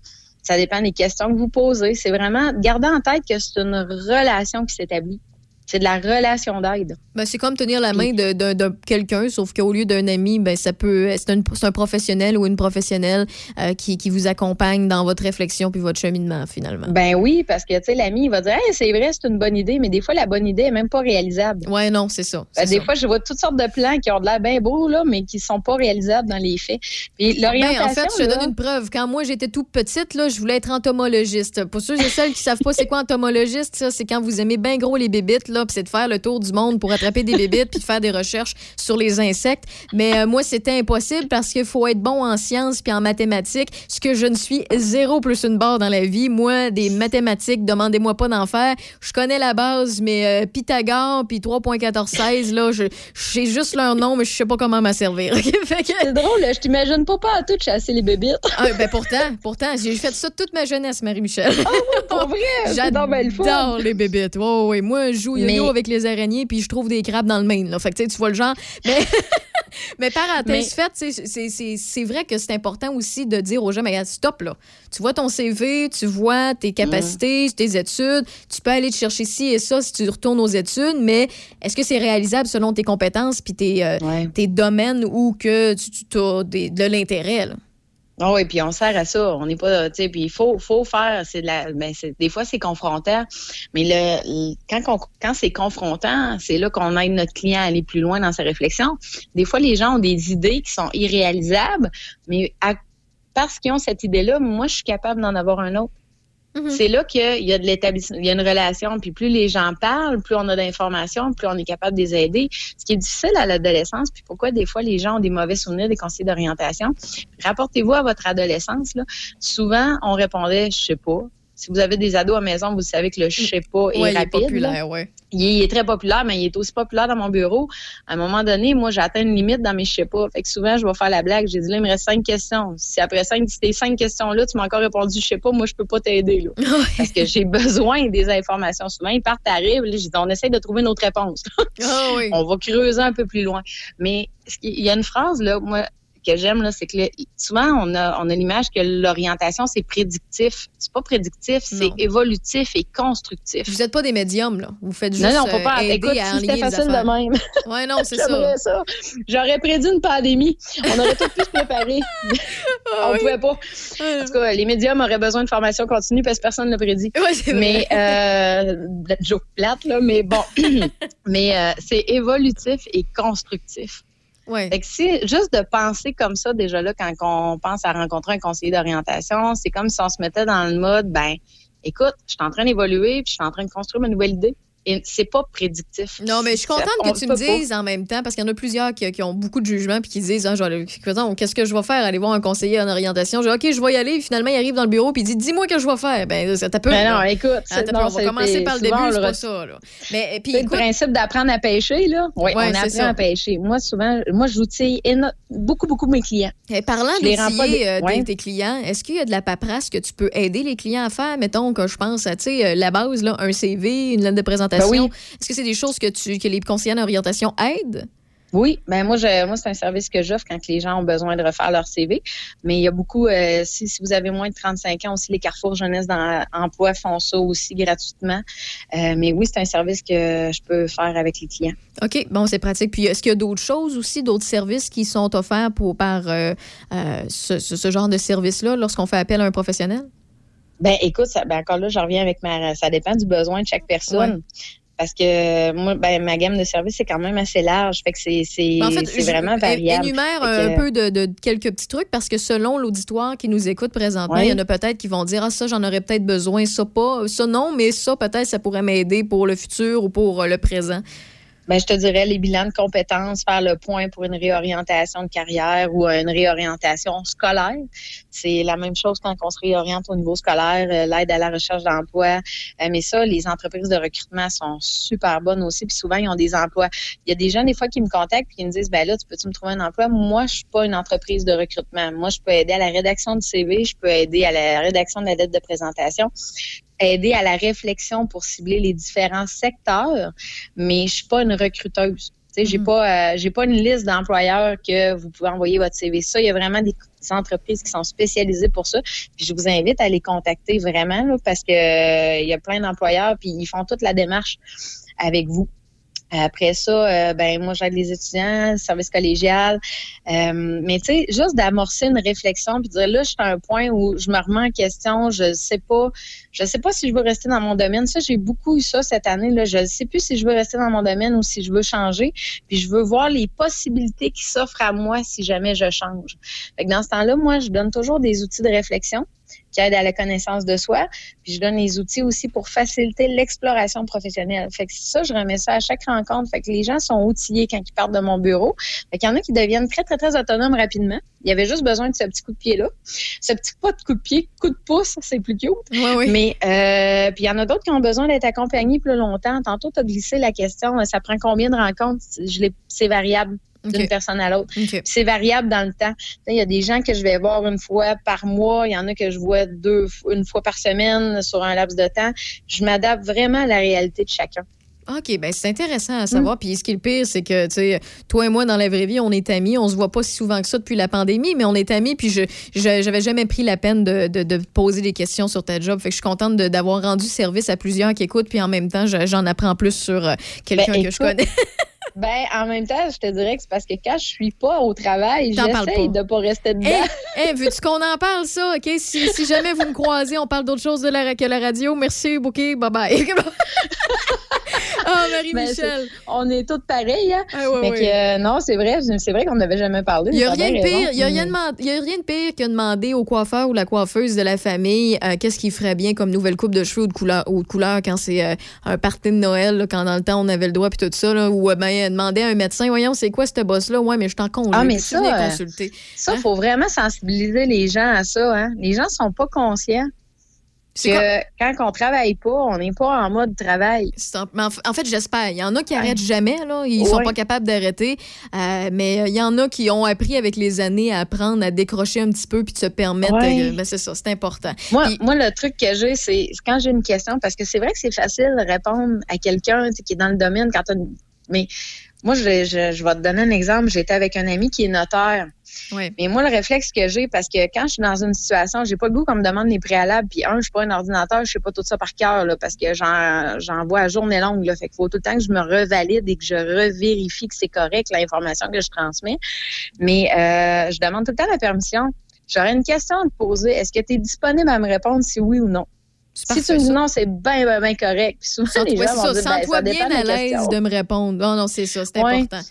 Ça dépend des questions que vous posez. C'est vraiment, gardez en tête que c'est une relation qui s'établit. C'est de la relation d'aide. Ben, c'est comme tenir la main de, de- de quelqu'un, sauf qu'au lieu d'un ami, ben, ça peut, c'est un, professionnel ou une professionnelle euh, qui, qui vous accompagne dans votre réflexion puis votre cheminement, finalement. Ben oui, parce que tu sais, l'ami, il va dire Hey, c'est vrai, c'est une bonne idée, mais des fois, la bonne idée est même pas réalisable. Ouais, non, c'est ça. Ben, des ça. fois, je vois toutes sortes de plans qui ont de l'air bien beaux, là, mais qui sont pas réalisables dans les faits. Puis l'orientation. Ben, en fait, je te là, donne une preuve. Quand moi, j'étais toute petite, là, je voulais être entomologiste. Pour ceux et celles qui savent pas c'est quoi entomologiste, c'est quand vous aimez bien gros les bébites, là, puis c'est de faire le tour du monde pour attraper des bébites puis de faire des recherches sur les insectes. Mais euh, moi, c'était impossible parce qu'il faut être bon en sciences puis en mathématiques, ce que je ne suis zéro plus une barre dans la vie. Moi, des mathématiques, demandez-moi pas d'en faire. Je connais la base, mais euh, Pythagore puis 3.1416, là, je sais juste leur nom, mais je sais pas comment m'en servir. [LAUGHS] C'est drôle, là, je t'imagine pas pas à tout chasser les bébites. ah, ben pourtant, pourtant, j'ai fait ça toute ma jeunesse, Marie-Michel. Pour vrai, [LAUGHS] donc bien le fun. J'adore les bébites. Ouais, ouais. Moi, je joue yo-yo Mais- avec les araignées, puis je trouve des crabes dans le Maine. Là. Fait que tu tu vois le genre. [LAUGHS] Mais, [LAUGHS] mais parenthèse Mais- faite, tu c'est- vrai que c'est important aussi de dire aux gens, mais stop, là. Tu vois ton CV, tu vois tes capacités, tes études, tu peux aller te chercher ci et ça si tu retournes aux études, mais est-ce que c'est réalisable selon tes compétences puis tes, euh, tes domaines où que tu, as des- de l'intérêt, là? Ah oui, puis on sert à ça. On n'est pas, tu sais, puis il faut, faut faire. C'est la, ben c'est, des fois c'est confrontant, mais le, quand, qu'on- quand c'est confrontant, c'est là qu'on aide notre client à aller plus loin dans sa réflexion. Des fois, les gens ont des idées qui sont irréalisables, mais parce qu'ils ont cette idée-là, moi, je suis capable d'en avoir un autre. C'est là qu'il y a de l'établissement, il y a une relation, puis plus les gens parlent, plus on a d'informations, plus on est capable de les aider. Ce qui est difficile à l'adolescence, puis pourquoi des fois les gens ont des mauvais souvenirs des conseillers d'orientation. Rapportez-vous à votre adolescence. Souvent, on répondait je sais pas. Si vous avez des ados à la maison, vous savez que le je sais pas est Ouais, il est populaire, ouais. Il est, il est très populaire, mais il est aussi populaire dans mon bureau. À un moment donné, moi, j'ai atteint une limite dans mes je sais pas. Fait que souvent, je vais faire la blague. J'ai dit, là, il me reste cinq questions. Si après cinq, si tes cinq questions-là, tu m'as encore répondu, je sais pas, moi, je peux pas t'aider, là. Parce que j'ai besoin des informations. Souvent, ils partent. Là, dit, on essaie de trouver une autre réponse. Ah oui. [LAUGHS] on va creuser un peu plus loin. Mais il y a une phrase, là, moi, que j'aime, là, c'est que le- souvent, on a, on a l'image que l'orientation, c'est prédictif. C'est pas prédictif, c'est évolutif et constructif. Vous n'êtes pas des médiums, là. Vous faites juste Non, non, pas euh, pas. Écoute, si c'était facile de même. [LAUGHS] Ouais, non, c'est ça. J'aurais prédit une pandémie. On aurait tout pu se préparer. [LAUGHS] On pouvait pas. En tout cas, les médiums auraient besoin de formation continue parce que personne ne l'a prédit. c'est mais euh, joke plate, là, mais bon. [LAUGHS] mais euh, c'est évolutif et constructif. Fait que si, juste de penser comme ça, déjà là, quand on pense à rencontrer un conseiller d'orientation, c'est comme si on se mettait dans le mode, ben, écoute, je suis en train d'évoluer, puis je suis en train de construire ma nouvelle idée. Et c'est pas prédictif. Non, mais je suis contente On que tu me pas. dises en même temps, parce qu'il y en a plusieurs qui, qui ont beaucoup de jugement puis qui disent ah, Qu'est-ce que je vais faire? Aller voir un conseiller en orientation. Je dis OK, je vais y aller. Finalement, il arrive dans le bureau puis il dit Dis-moi que je vais faire. Ben, ça t'a peu. Là. non, écoute, Ah, t'as non, on va commencer par le début, c'est pas ça. Là. Mais puis le principe d'apprendre à pêcher, là. Oui, Ouais, on apprend ça. à pêcher. Moi, souvent, moi, j'outille beaucoup, beaucoup mes clients. Et parlant d'outiller des- euh, Ouais. tes, clients, est-ce qu'il y a de la paperasse que tu peux aider les clients à faire? Mettons que je pense à tu sais, euh, la base, là, un CV, une lettre de présentation. Ben oui. Est-ce que c'est des choses que, tu, que les conseillers en orientation aident? Oui, ben moi, je, moi c'est un service que j'offre quand les gens ont besoin de refaire leur CV. Mais il y a beaucoup, euh, si, si vous avez moins de 35 ans aussi, les Carrefour Jeunesse dans Emploi font ça aussi gratuitement. Euh, mais oui, c'est un service que je peux faire avec les clients. OK, bon, c'est pratique. Puis est-ce qu'il y a d'autres choses aussi, d'autres services qui sont offerts pour, par euh, ce genre de service-là lorsqu'on fait appel à un professionnel? Ben écoute, ça, ben encore là, je reviens avec ma, ça dépend du besoin de chaque personne. Parce que moi, ben, ma gamme de services, c'est quand même assez large. Fait que c'est c'est- Ben, en fait, c'est vraiment variable. Énumère Fait un que- peu de, de quelques petits trucs parce que selon l'auditoire qui nous écoute présentement, il y en a peut-être qui vont dire Ah, ça, j'en aurais peut-être besoin, ça pas, ça non, mais ça, peut-être, ça pourrait m'aider pour le futur ou pour euh, le présent. Ben, je te dirais les bilans de compétences, faire le point pour une réorientation de carrière ou euh, une réorientation scolaire. C'est la même chose quand on se réoriente au niveau scolaire, euh, l'aide à la recherche d'emploi. Euh, mais ça, les entreprises de recrutement sont super bonnes aussi. Puis souvent, ils ont des emplois. Il y a des gens, des fois, qui me contactent et qui me disent, ben là, tu peux-tu me trouver un emploi? Moi, je suis pas une entreprise de recrutement. Moi, je peux aider à la rédaction du CV, je peux aider à la rédaction de la lettre de présentation aider à la réflexion pour cibler les différents secteurs, mais je suis pas une recruteuse. Sais, j'ai Mhm. pas, euh, j'ai pas une liste d'employeurs que vous pouvez envoyer votre CV. Ça, il y a vraiment des, des entreprises qui sont spécialisées pour ça. Puis je vous invite à les contacter vraiment là, parce que euh, il y a plein d'employeurs puis ils font toute la démarche avec vous. Après ça, euh, ben moi j'aide les étudiants, service collégial. Euh, mais tu sais, juste d'amorcer une réflexion puis dire là, je suis à un point où je me remets en question, je sais pas, je sais pas si je veux rester dans mon domaine. Ça, j'ai beaucoup eu ça cette année. Là, je ne sais plus si je veux rester dans mon domaine ou si je veux changer. Puis je veux voir les possibilités qui s'offrent à moi si jamais je change. Fait que dans ce temps-là, moi, je donne toujours des outils de réflexion qui aident à la connaissance de soi. Puis je donne les outils aussi pour faciliter l'exploration professionnelle. Fait que ça, je remets ça à chaque rencontre. Fait que les gens sont outillés quand ils partent de mon bureau. Fait qu'il y en a qui deviennent très, très, très autonomes rapidement. Il y avait juste besoin de ce petit coup de pied-là. Ce petit pas de coup de pied, coup de pouce, c'est plus cute. Mais euh, puis il y en a d'autres qui ont besoin d'être accompagnés plus longtemps. Tantôt, tu as glissé la question, euh, ça prend combien de rencontres? Je l'ai- C'est variable d'une personne à l'autre. C'est variable dans le temps. Il y a des gens que je vais voir une fois par mois, il y en a que je vois deux, une fois par semaine sur un laps de temps. Je m'adapte vraiment à la réalité de chacun. OK, ben c'est intéressant à Mm. savoir. Puis ce qui est le pire, c'est que, tu sais, toi et moi, dans la vraie vie, on est amis. On se voit pas si souvent que ça depuis la pandémie, mais on est amis. Puis je j'avais jamais pris la peine de, de, de poser des questions sur ta job. Fait que je suis contente d'avoir rendu service à plusieurs qui écoutent. Puis en même temps, je- j'en apprends plus sur euh, quelqu'un Ben, que je connais. [LAUGHS] Ben, en même temps, je te dirais que c'est parce que quand je suis pas au travail, pas. de pas rester dedans. Hey, hey, veux-tu qu'on en parle, ça? OK? Si, si jamais vous me croisez, on parle d'autre chose de la, que la radio. Merci, beaucoup. Bye-bye. Ah, [LAUGHS] Marie-Michel. Ben, c'est- on est toutes pareilles. Hein? Ah, ouais, Fait ouais. que, euh, non, c'est vrai, c'est vrai qu'on n'avait jamais parlé. Il n'y a, rien de pire, raison. il y a rien Mm. de y a rien de pire que demander au coiffeur ou la coiffeuse de la famille euh, qu'est-ce qui ferait bien comme nouvelle coupe de cheveux ou de couleur, ou de couleur quand c'est euh, un party de Noël, là, quand dans le temps on avait le droit puis tout ça, là, ou euh, ben, demander à un médecin, voyons, c'est quoi ce boss-là? Ouais, mais je suis en congé. Ah, mais ça, euh, consulter? Ça, il faut vraiment sensibiliser les gens à ça. Hein? Les gens sont pas conscients que quand on travaille pas, on n'est pas en mode travail. En, fait, j'espère. Il y en a qui arrêtent jamais, là. Ils sont Ouais. pas capables d'arrêter. Euh, mais euh, il y en a qui ont appris avec les années à apprendre à décrocher un petit peu puis de se permettre. Ouais. euh, ben, c'est ça, c'est important. Moi, moi, le truc que j'ai, c'est quand j'ai une question, parce que c'est vrai que c'est facile de répondre à quelqu'un tu qui est dans le domaine quand t'as une- Mais moi, je, je, je vais te donner un exemple. J'étais avec un ami qui est notaire. Mais moi, le réflexe que j'ai, parce que quand je suis dans une situation, j'ai pas le goût qu'on me demande les préalables, puis un, je suis pas un ordinateur, je sais pas tout ça par cœur, là, parce que j'en, j'en vois à journée longue, là. Fait qu'il faut tout le temps que je me revalide et que je revérifie que c'est correct, l'information que je transmets. Mais, euh, je demande tout le temps la permission. J'aurais une question à te poser. Est-ce que tu es disponible à me répondre si oui ou non? Si tu me dis non, c'est bien, bien, bien correct. Puis souvent, les Ouais, gens c'est vont ça, dire, ben, sens-toi ça dépend bien à l'aise de me répondre. Non, non, c'est ça, c'est Ouais. important.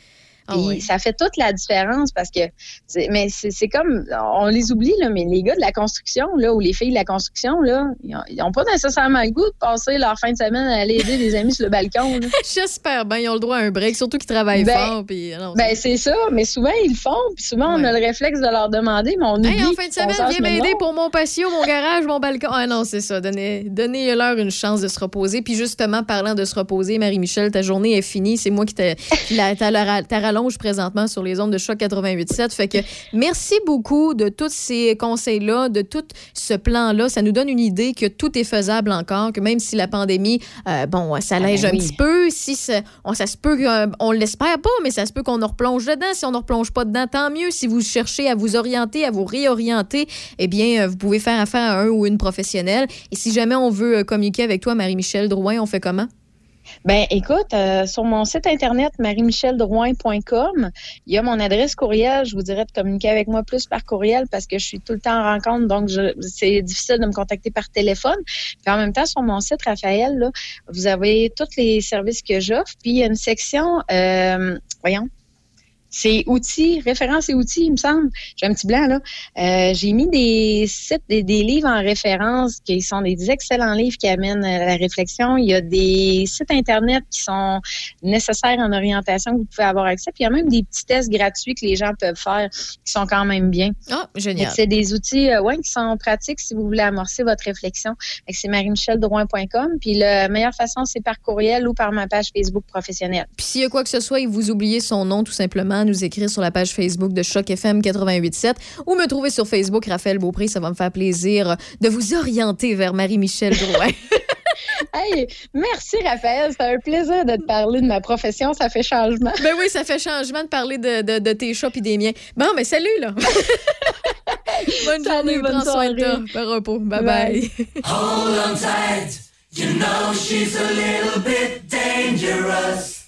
Ah Puis ça fait toute la différence parce que, c'est- mais c'est comme, on les oublie, là, mais les gars de la construction, là, ou les filles de la construction, là, ils n'ont pas nécessairement le goût de passer leur fin de semaine à aller aider des amis sur le balcon. [LAUGHS] J'espère bien, ils ont le droit à un break, surtout qu'ils travaillent Ben, fort. Puis, Ben, c'est ça, mais souvent, ils le font, puis souvent, on a le réflexe de leur demander, mais on oublie. Hey, en fin de semaine, viens m'aider pour mon patio, mon garage, mon balcon. Ah non, c'est ça. Donnez- Donnez-leur une chance de se reposer. Puis justement, parlant de se reposer, Marie-Michel, ta journée est finie. C'est moi qui t'a présentement sur les ondes de choc 88.7. Fait que merci beaucoup de tous ces conseils-là, de tout ce plan-là. Ça nous donne une idée que tout est faisable encore, que même si la pandémie, euh, bon, ça allège ben un oui. petit peu, si ça, on, ça se peut, que- on l'espère pas, mais ça se peut qu'on en replonge dedans. Si on ne replonge pas dedans, tant mieux. Si vous cherchez à vous orienter, à vous réorienter, eh bien, euh, vous pouvez faire affaire à un ou une professionnelle. Et si jamais on veut euh, communiquer avec toi, Marie-Michel Drouin, on fait comment? Ben, écoute, euh, sur mon site internet marie-micheldrouin.com, il y a mon adresse courriel. Je vous dirais de communiquer avec moi plus par courriel parce que je suis tout le temps en rencontre, donc c'est difficile de me contacter par téléphone. Puis en même temps, sur mon site, Raphaël, là, vous avez tous les services que j'offre. Puis il y a une section, euh, voyons, c'est outils, références et outils, il me semble. J'ai un petit blanc là. Euh, j'ai mis des sites, des, des livres en référence qui sont des excellents livres qui amènent à la réflexion. Il y a des sites internet qui sont nécessaires en orientation que vous pouvez avoir accès. Puis il y a même des petits tests gratuits que les gens peuvent faire qui sont quand même bien. Ah, Fait génial. C'est des outils euh, ouais, qui sont pratiques si vous voulez amorcer votre réflexion. C'est marie-micheldrouin.com. Puis la meilleure façon, c'est par courriel ou par ma page Facebook professionnelle. Puis s'il y a quoi que ce soit et vous oubliez son nom, tout simplement, nous écrire sur la page Facebook de Choc FM 88.7 ou me trouver sur Facebook, Raphaël Beaupré. Ça va me faire plaisir de vous orienter vers Marie-Michel Drouin. [LAUGHS] Hey, merci Raphaël, c'est un plaisir de te parler de ma profession, ça fait changement. Ben oui, ça fait changement de parler de, de- de tes chats et des miens. Bon, mais salut, là. [LAUGHS] bonne journée, bonne prends soin de toi. soirée. Bon repos. Bye bye. Hold on tight. You know she's a little bit dangerous.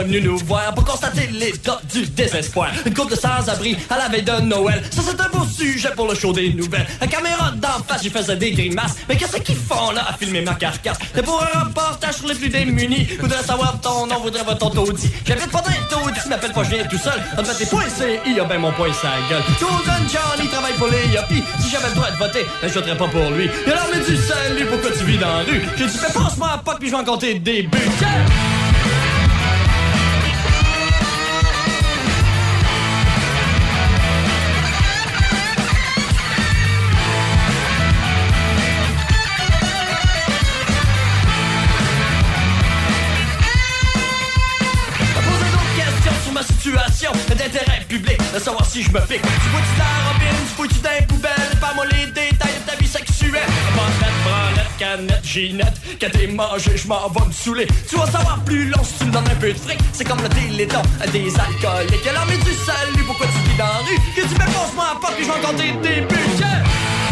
Est venue nous voir pour constater l'état du désespoir. Une couple de sans-abri à la veille de Noël. Ça, c'est un beau sujet pour le show des nouvelles. La caméra d'en face, j'y faisais des grimaces. Mais qu'est-ce qu'ils font là à filmer ma carcasse? C'est pour un reportage sur les plus démunis. Voudrais savoir ton nom, voudrais voir ton taudis. J'habite pas les taudis, tu m'appelles pas, je viens tout seul. On te met tes points, I, a ben mon point, sa gueule. Golden Johnny travaille pour les yuppies. Si j'avais le droit de voter, ben, je voterais pas pour lui. Et alors, mais du salut, pourquoi tu vis dans la rue? J'ai dit, fais passe-moi à pote, puis je vais en compter des buts. Situation d'intérêt public, de savoir si je me pique. Tu vois-tu la robine, tu fouilles-tu dans les poubelles, pas moi les détails de ta vie sexuelle. Bandette, branlette, canette, ginette, quand t'es mangé, je m'en vais me saouler. Tu vas savoir plus long si tu me donnes un peu de fric, c'est comme le téléthon des alcooliques. Alors, mais du salut, pourquoi tu vis dans la rue? Que tu me passe-moi à pas, puis je vais compter des budgets.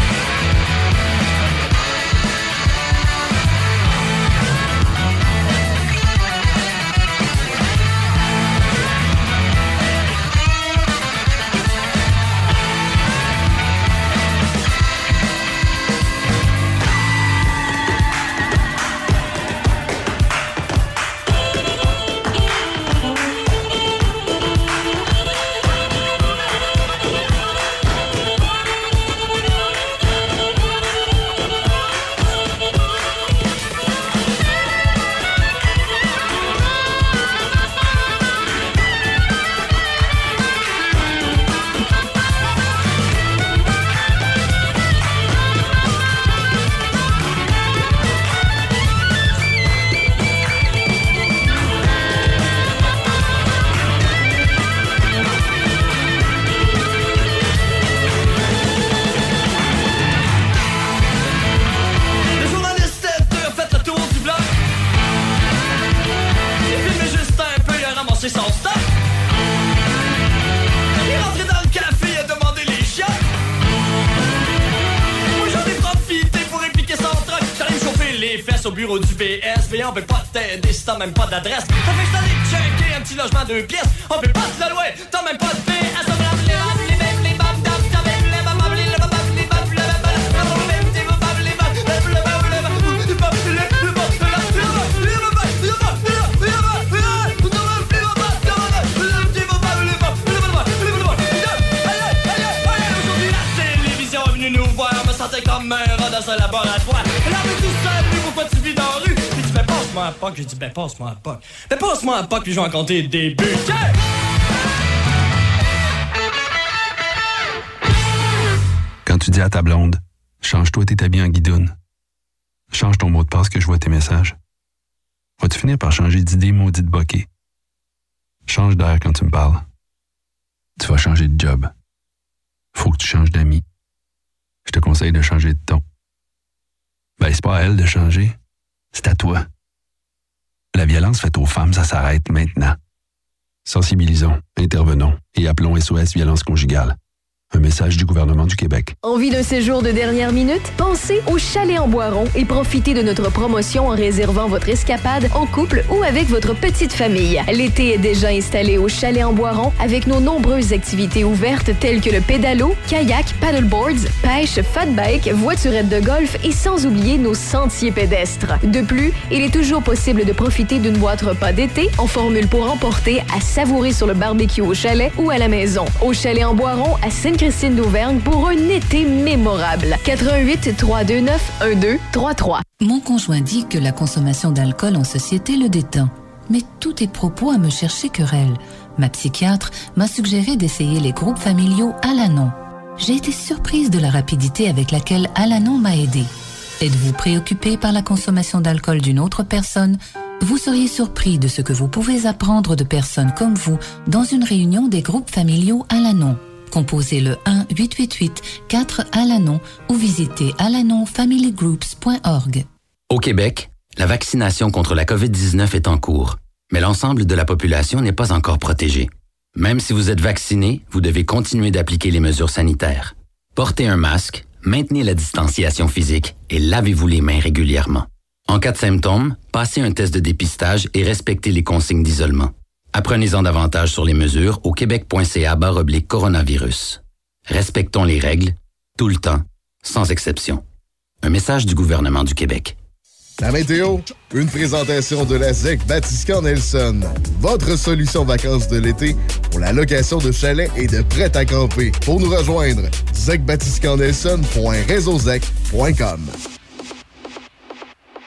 Même pas d'adresse. Ça fait que j'allais checker un petit logement de pièces. On peut pas te le louer, t'as même pas de PS. Aujourd'hui, la télévision est venue nous voir. Me sentais comme un rat dans un laboratoire. Passe-moi à POC. J'ai dit, ben passe-moi à POC. Ben passe-moi à POC, puis je vais en compter des buts. Quand tu dis à ta blonde, change-toi tes habits en guidoune. Change ton mot de passe que je vois tes messages. Vas-tu finir par changer d'idée maudite bokeh? Change d'air quand tu me parles. Tu vas changer de job. Faut que tu changes d'amis. Je te conseille de changer de ton. Ben, c'est pas à elle de changer. C'est à toi. La violence faite aux femmes, ça s'arrête maintenant. Sensibilisons, intervenons et appelons SOS Violence Conjugale. Message du gouvernement du Québec. Envie d'un séjour de dernière minute? Pensez au Chalet en Boiron et profitez de notre promotion en réservant votre escapade en couple ou avec votre petite famille. L'été est déjà installé au Chalet en Boiron avec nos nombreuses activités ouvertes telles que le pédalo, kayak, paddleboards, pêche, fat bike, voiturette de golf et sans oublier nos sentiers pédestres. De plus, il est toujours possible de profiter d'une boîte repas d'été en formule pour emporter à savourer sur le barbecue au chalet ou à la maison. Au Chalet en Boiron à Sainte-Christine d'Auvergne pour un été mémorable. 88 329 1233. Mon conjoint dit que la consommation d'alcool en société le détend. Mais tous tes propos à me chercher querelle. Ma psychiatre m'a suggéré d'essayer les groupes familiaux Alanon. J'ai été surprise de la rapidité avec laquelle Alanon m'a aidé. Êtes-vous préoccupé par la consommation d'alcool d'une autre personne? Vous seriez surpris de ce que vous pouvez apprendre de personnes comme vous dans une réunion des groupes familiaux Alanon. Composez le 1-888-4 Alanon ou visitez alanonfamilygroups.org. Au Québec, la vaccination contre la COVID-19 est en cours, mais l'ensemble de la population n'est pas encore protégée. Même si vous êtes vacciné, vous devez continuer d'appliquer les mesures sanitaires. Portez un masque, maintenez la distanciation physique et lavez-vous les mains régulièrement. En cas de symptômes, passez un test de dépistage et respectez les consignes d'isolement. Apprenez-en davantage sur les mesures au québec.ca oblique coronavirus. Respectons les règles, tout le temps, sans exception. Un message du gouvernement du Québec. La météo, une présentation de la ZEC Batiscan Nelson. Votre solution vacances de l'été pour la location de chalets et de prêt à camper. Pour nous rejoindre, zecbatiscannelson.réseauzec.com.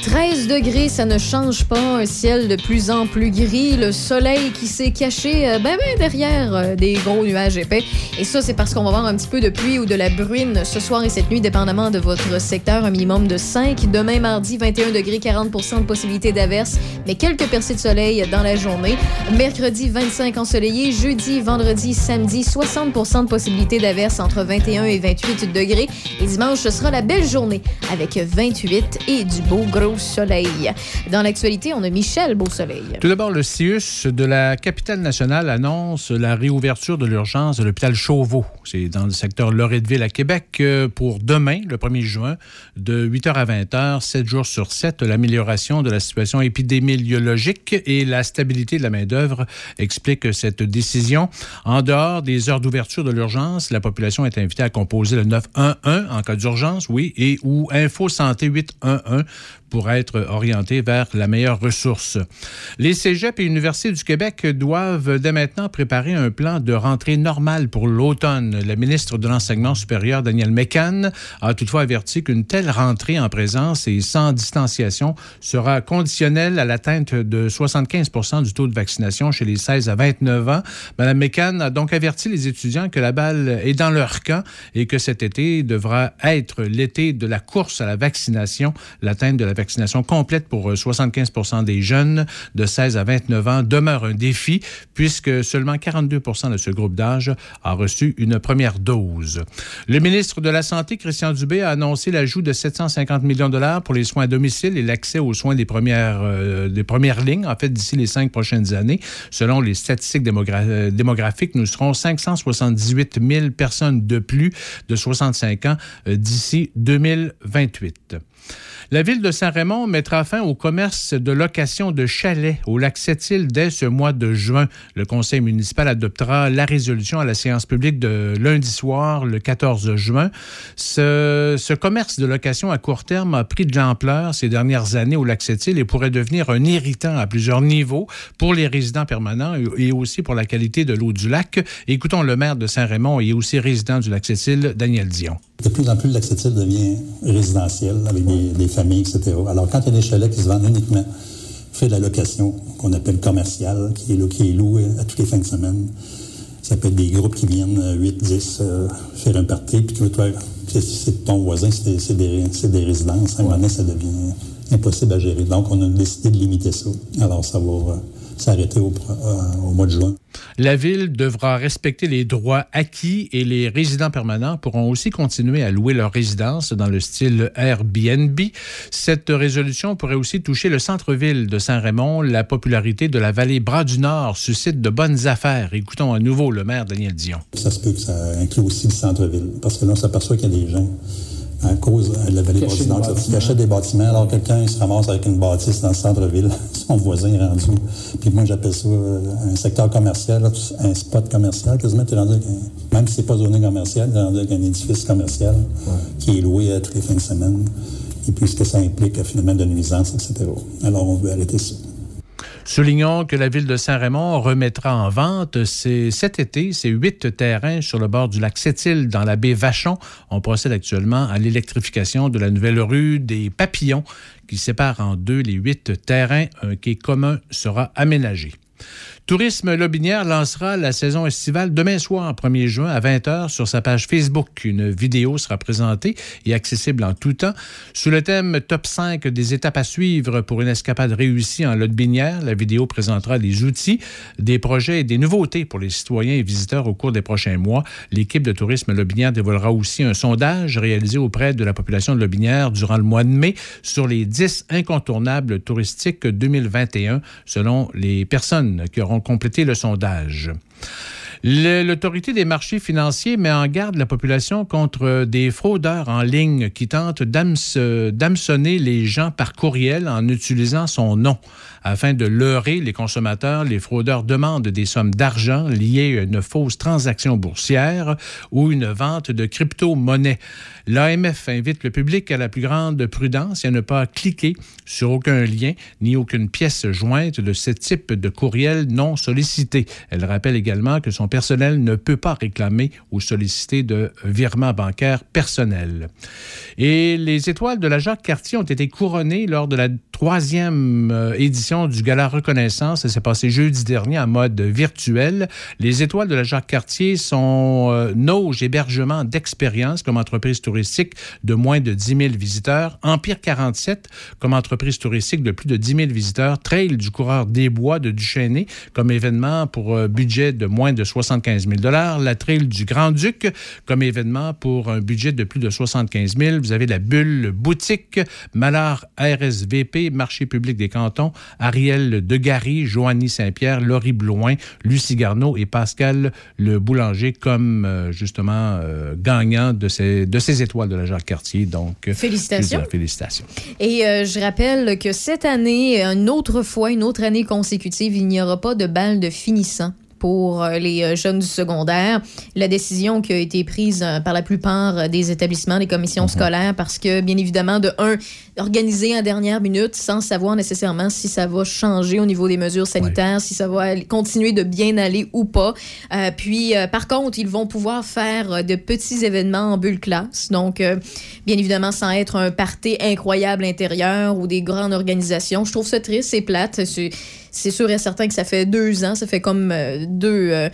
13 degrés, ça ne change pas. Un ciel de plus en plus gris. Le soleil qui s'est caché euh, ben, ben derrière euh, des gros nuages épais. Et ça, c'est parce qu'on va avoir un petit peu de pluie ou de la bruine ce soir et cette nuit, dépendamment de votre secteur. Un minimum de 5. Demain, mardi, 21 degrés, 40 de possibilité d'averse, mais quelques percées de soleil dans la journée. Mercredi, 25 ensoleillé. Jeudi, vendredi, samedi, 60% de possibilité d'averse entre 21 et 28 degrés. Et dimanche, ce sera la belle journée avec 28 et du beau gros Dans l'actualité, on a Michel Beau-Soleil. Tout d'abord, le CIUS de la capitale nationale annonce la réouverture de l'urgence de l'hôpital Chauveau. C'est dans le secteur Loretteville à Québec euh, pour demain, le 1er juin, de 8h à 20h, 7 jours sur 7. L'amélioration de la situation épidémiologique et la stabilité de la main-d'œuvre expliquent cette décision. En dehors des heures d'ouverture de l'urgence, la population est invitée à composer le 911 en cas d'urgence, oui, et ou Info Santé 811 pour être orienté vers la meilleure ressource. Les cégeps et universités du Québec doivent dès maintenant préparer un plan de rentrée normale pour l'automne. La ministre de l'Enseignement supérieur, Danielle Mécan, a toutefois averti qu'une telle rentrée en présence et sans distanciation sera conditionnelle à l'atteinte de 75 du taux de vaccination chez les 16 à 29 ans. Mme Mécan a donc averti les étudiants que la balle est dans leur camp et que cet été devra être l'été de la course à la vaccination, l'atteinte de la vaccination complète pour euh, 75 des jeunes de 16 à 29 ans demeure un défi puisque seulement 42 de ce groupe d'âge a reçu une première dose. Le ministre de la Santé, Christian Dubé, a annoncé l'ajout de 750 millions de dollars pour les soins à domicile et l'accès aux soins des premières, euh, des premières lignes, en fait, d'ici les cinq prochaines années. Selon les statistiques euh, démographiques, nous serons 578 000 personnes de plus de 65 ans euh, d'ici 2028. La ville de Saint-Raymond mettra fin au commerce de location de chalets au lac Sept-Îles dès ce mois de juin. Le conseil municipal adoptera la résolution à la séance publique de lundi soir, le 14 juin. Ce, ce commerce de location à court terme a pris de l'ampleur ces dernières années au lac Sept-Îles et pourrait devenir un irritant à plusieurs niveaux pour les résidents permanents et aussi pour la qualité de l'eau du lac. Écoutons le maire de Saint-Raymond et aussi résident du lac Sept-Îles, Daniel Dion. De plus en plus, l'accessible devient résidentiel avec des, des familles, etc. Alors, quand il y a des chalets qui se vendent uniquement, fait de la location qu'on appelle commerciale, qui est, là- qui est loué à toutes les fins de semaine. Ça peut être des groupes qui viennent, euh, 8, 10, euh, faire un party, puis toi, toi, c'est- c'est ton voisin, c'est des, c'est des, c'est des résidences. À un moment donné, ça devient impossible à gérer. Donc, on a décidé de limiter ça. Alors, ça va euh, s'arrêter au, euh, au mois de juin. La ville devra respecter les droits acquis et les résidents permanents pourront aussi continuer à louer leur résidence dans le style Airbnb. Cette résolution pourrait aussi toucher le centre-ville de Saint-Raymond. La popularité de la vallée Bras du Nord suscite de bonnes affaires. Écoutons à nouveau le maire Daniel Dion. Ça se peut que ça inclut aussi le centre-ville. Parce que là, on s'aperçoit qu'il y a des gens, à cause de la vallée des qui bâtiments. achètent des bâtiments. Alors, quelqu'un, se ramasse avec une bâtisse dans le centre-ville. [LAUGHS] Son voisin est rendu. Puis moi, j'appelle ça euh, un secteur commercial, un spot commercial. Quasiment, tu es rendu avec un- même si c'est pas zoné commercial, tu es rendu avec un édifice commercial qui est loué à toutes les fins de semaine. Et puis, ce que ça implique, finalement, de nuisances, etc. Alors, on veut arrêter ça. Soulignons que la ville de Saint-Raymond remettra en vente ces- cet été ces huit terrains sur le bord du lac Sept-Îles dans la baie Vachon. On procède actuellement à l'électrification de la nouvelle rue des Papillons qui sépare en deux les huit terrains. Un quai commun sera aménagé. Tourisme Lobinière lancera la saison estivale demain soir, 1er juin, à 20h, sur sa page Facebook. Une vidéo sera présentée et accessible en tout temps. Sous le thème Top 5 des étapes à suivre pour une escapade réussie en Lotbinière, la vidéo présentera des outils, des projets et des nouveautés pour les citoyens et visiteurs au cours des prochains mois. L'équipe de Tourisme Lobinière dévoilera aussi un sondage réalisé auprès de la population de Lobinière durant le mois de mai sur les 10 incontournables touristiques 2021, selon les personnes qui auront complété le sondage. L'autorité des marchés financiers met en garde la population contre des fraudeurs en ligne qui tentent d'hameçonner d'hameçonner les gens par courriel en utilisant son nom. Afin de leurrer les consommateurs, les fraudeurs demandent des sommes d'argent liées à une fausse transaction boursière ou une vente de crypto-monnaie. L'AMF invite le public à la plus grande prudence et à ne pas cliquer sur aucun lien ni aucune pièce jointe de ce type de courriel non sollicité. Elle rappelle également que son personnel ne peut pas réclamer ou solliciter de virements bancaires personnels. Et les étoiles de la Jacques-Cartier ont été couronnées lors de la troisième euh, édition du Gala Reconnaissance. Ça s'est passé jeudi dernier en mode virtuel. Les étoiles de la Jacques-Cartier sont euh, Nauge Hébergement d'expérience comme entreprise touristique de moins de 10 000 visiteurs, Empire 47 comme entreprise touristique de plus de 10 000 visiteurs, Trail du coureur des bois de Duchesnay comme événement pour euh, budget de moins de 75 000 la Trail du Grand-Duc comme événement pour un budget de plus de 75 000 Vous avez la Bulle Boutique, Malard RSVP, Marché public des cantons, Ariel Degary, Joanny Saint-Pierre, Laurie Blouin, Lucie Garneau et Pascal Le Boulanger comme euh, justement euh, gagnants de ces, de étoiles de la Jacques-Cartier. Donc, euh, Félicitations. félicitations. Et euh, je rappelle que cette année, une autre fois, une autre année consécutive, il n'y aura pas de balle de finissant pour euh, les euh, jeunes du secondaire. La décision qui a été prise euh, par la plupart des établissements, des commissions scolaires, parce que, bien évidemment, de un, organiser en dernière minute sans savoir nécessairement si ça va changer au niveau des mesures sanitaires, si ça va continuer de bien aller ou pas. Euh, puis, euh, par contre, ils vont pouvoir faire de petits événements en bulle classe. Donc, euh, bien évidemment, sans être un party incroyable intérieur ou des grandes organisations. Je trouve ça triste, c'est plate. C'est- C'est sûr et certain que ça fait deux ans, ça fait comme euh, deux, euh,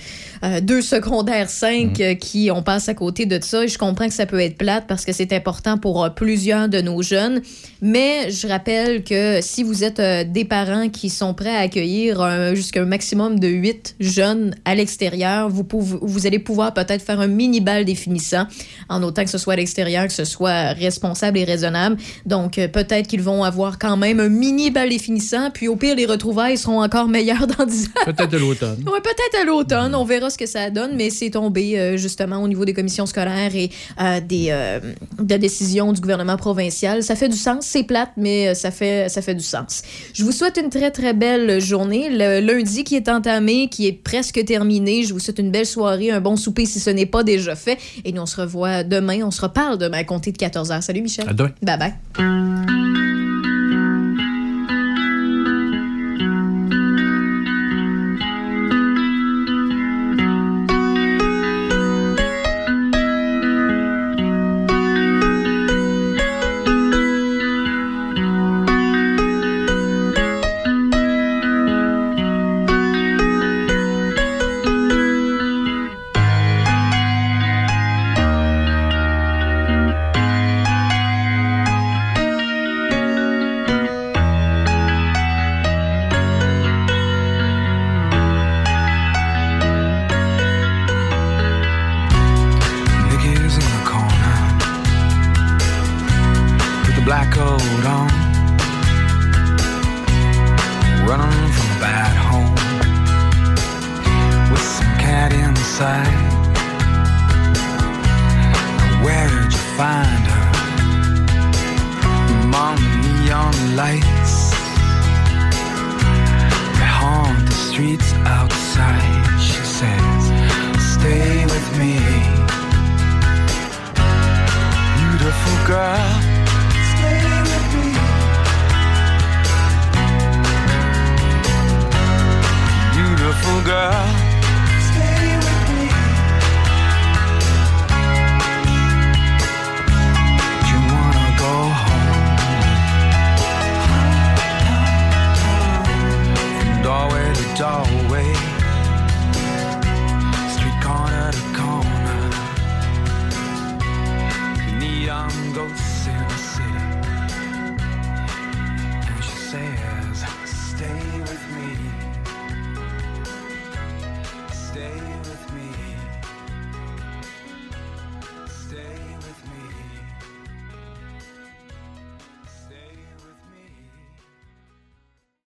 euh, deux secondaires cinq euh, qui on passe à côté de ça. Et je comprends que ça peut être plate parce que c'est important pour plusieurs de nos jeunes. Mais je rappelle que si vous êtes euh, des parents qui sont prêts à accueillir jusqu'à un maximum de huit jeunes à l'extérieur, vous, pouvez- vous allez pouvoir peut-être faire un mini bal définissant, en autant que ce soit à l'extérieur, que ce soit responsable et raisonnable. Donc peut-être qu'ils vont avoir quand même un mini bal définissant, puis au pire les retrouvailles seront encore meilleures [LAUGHS] dans 10 ans. Peut-être de l'automne. Ouais, peut-être à l'automne, on verra ce que ça donne, mais c'est tombé euh, justement au niveau des commissions scolaires et euh, des euh, de décisions du gouvernement provincial. Ça fait du sens, c'est plate, mais euh, ça fait ça fait du sens. Je vous souhaite une très très belle journée. Le lundi qui est entamé, qui est presque terminé. Je vous souhaite une belle soirée, un bon souper si ce n'est pas déjà fait. Et nous on se revoit demain, on se reparle demain à compter de 14h. Salut Michel. À demain. Bye bye.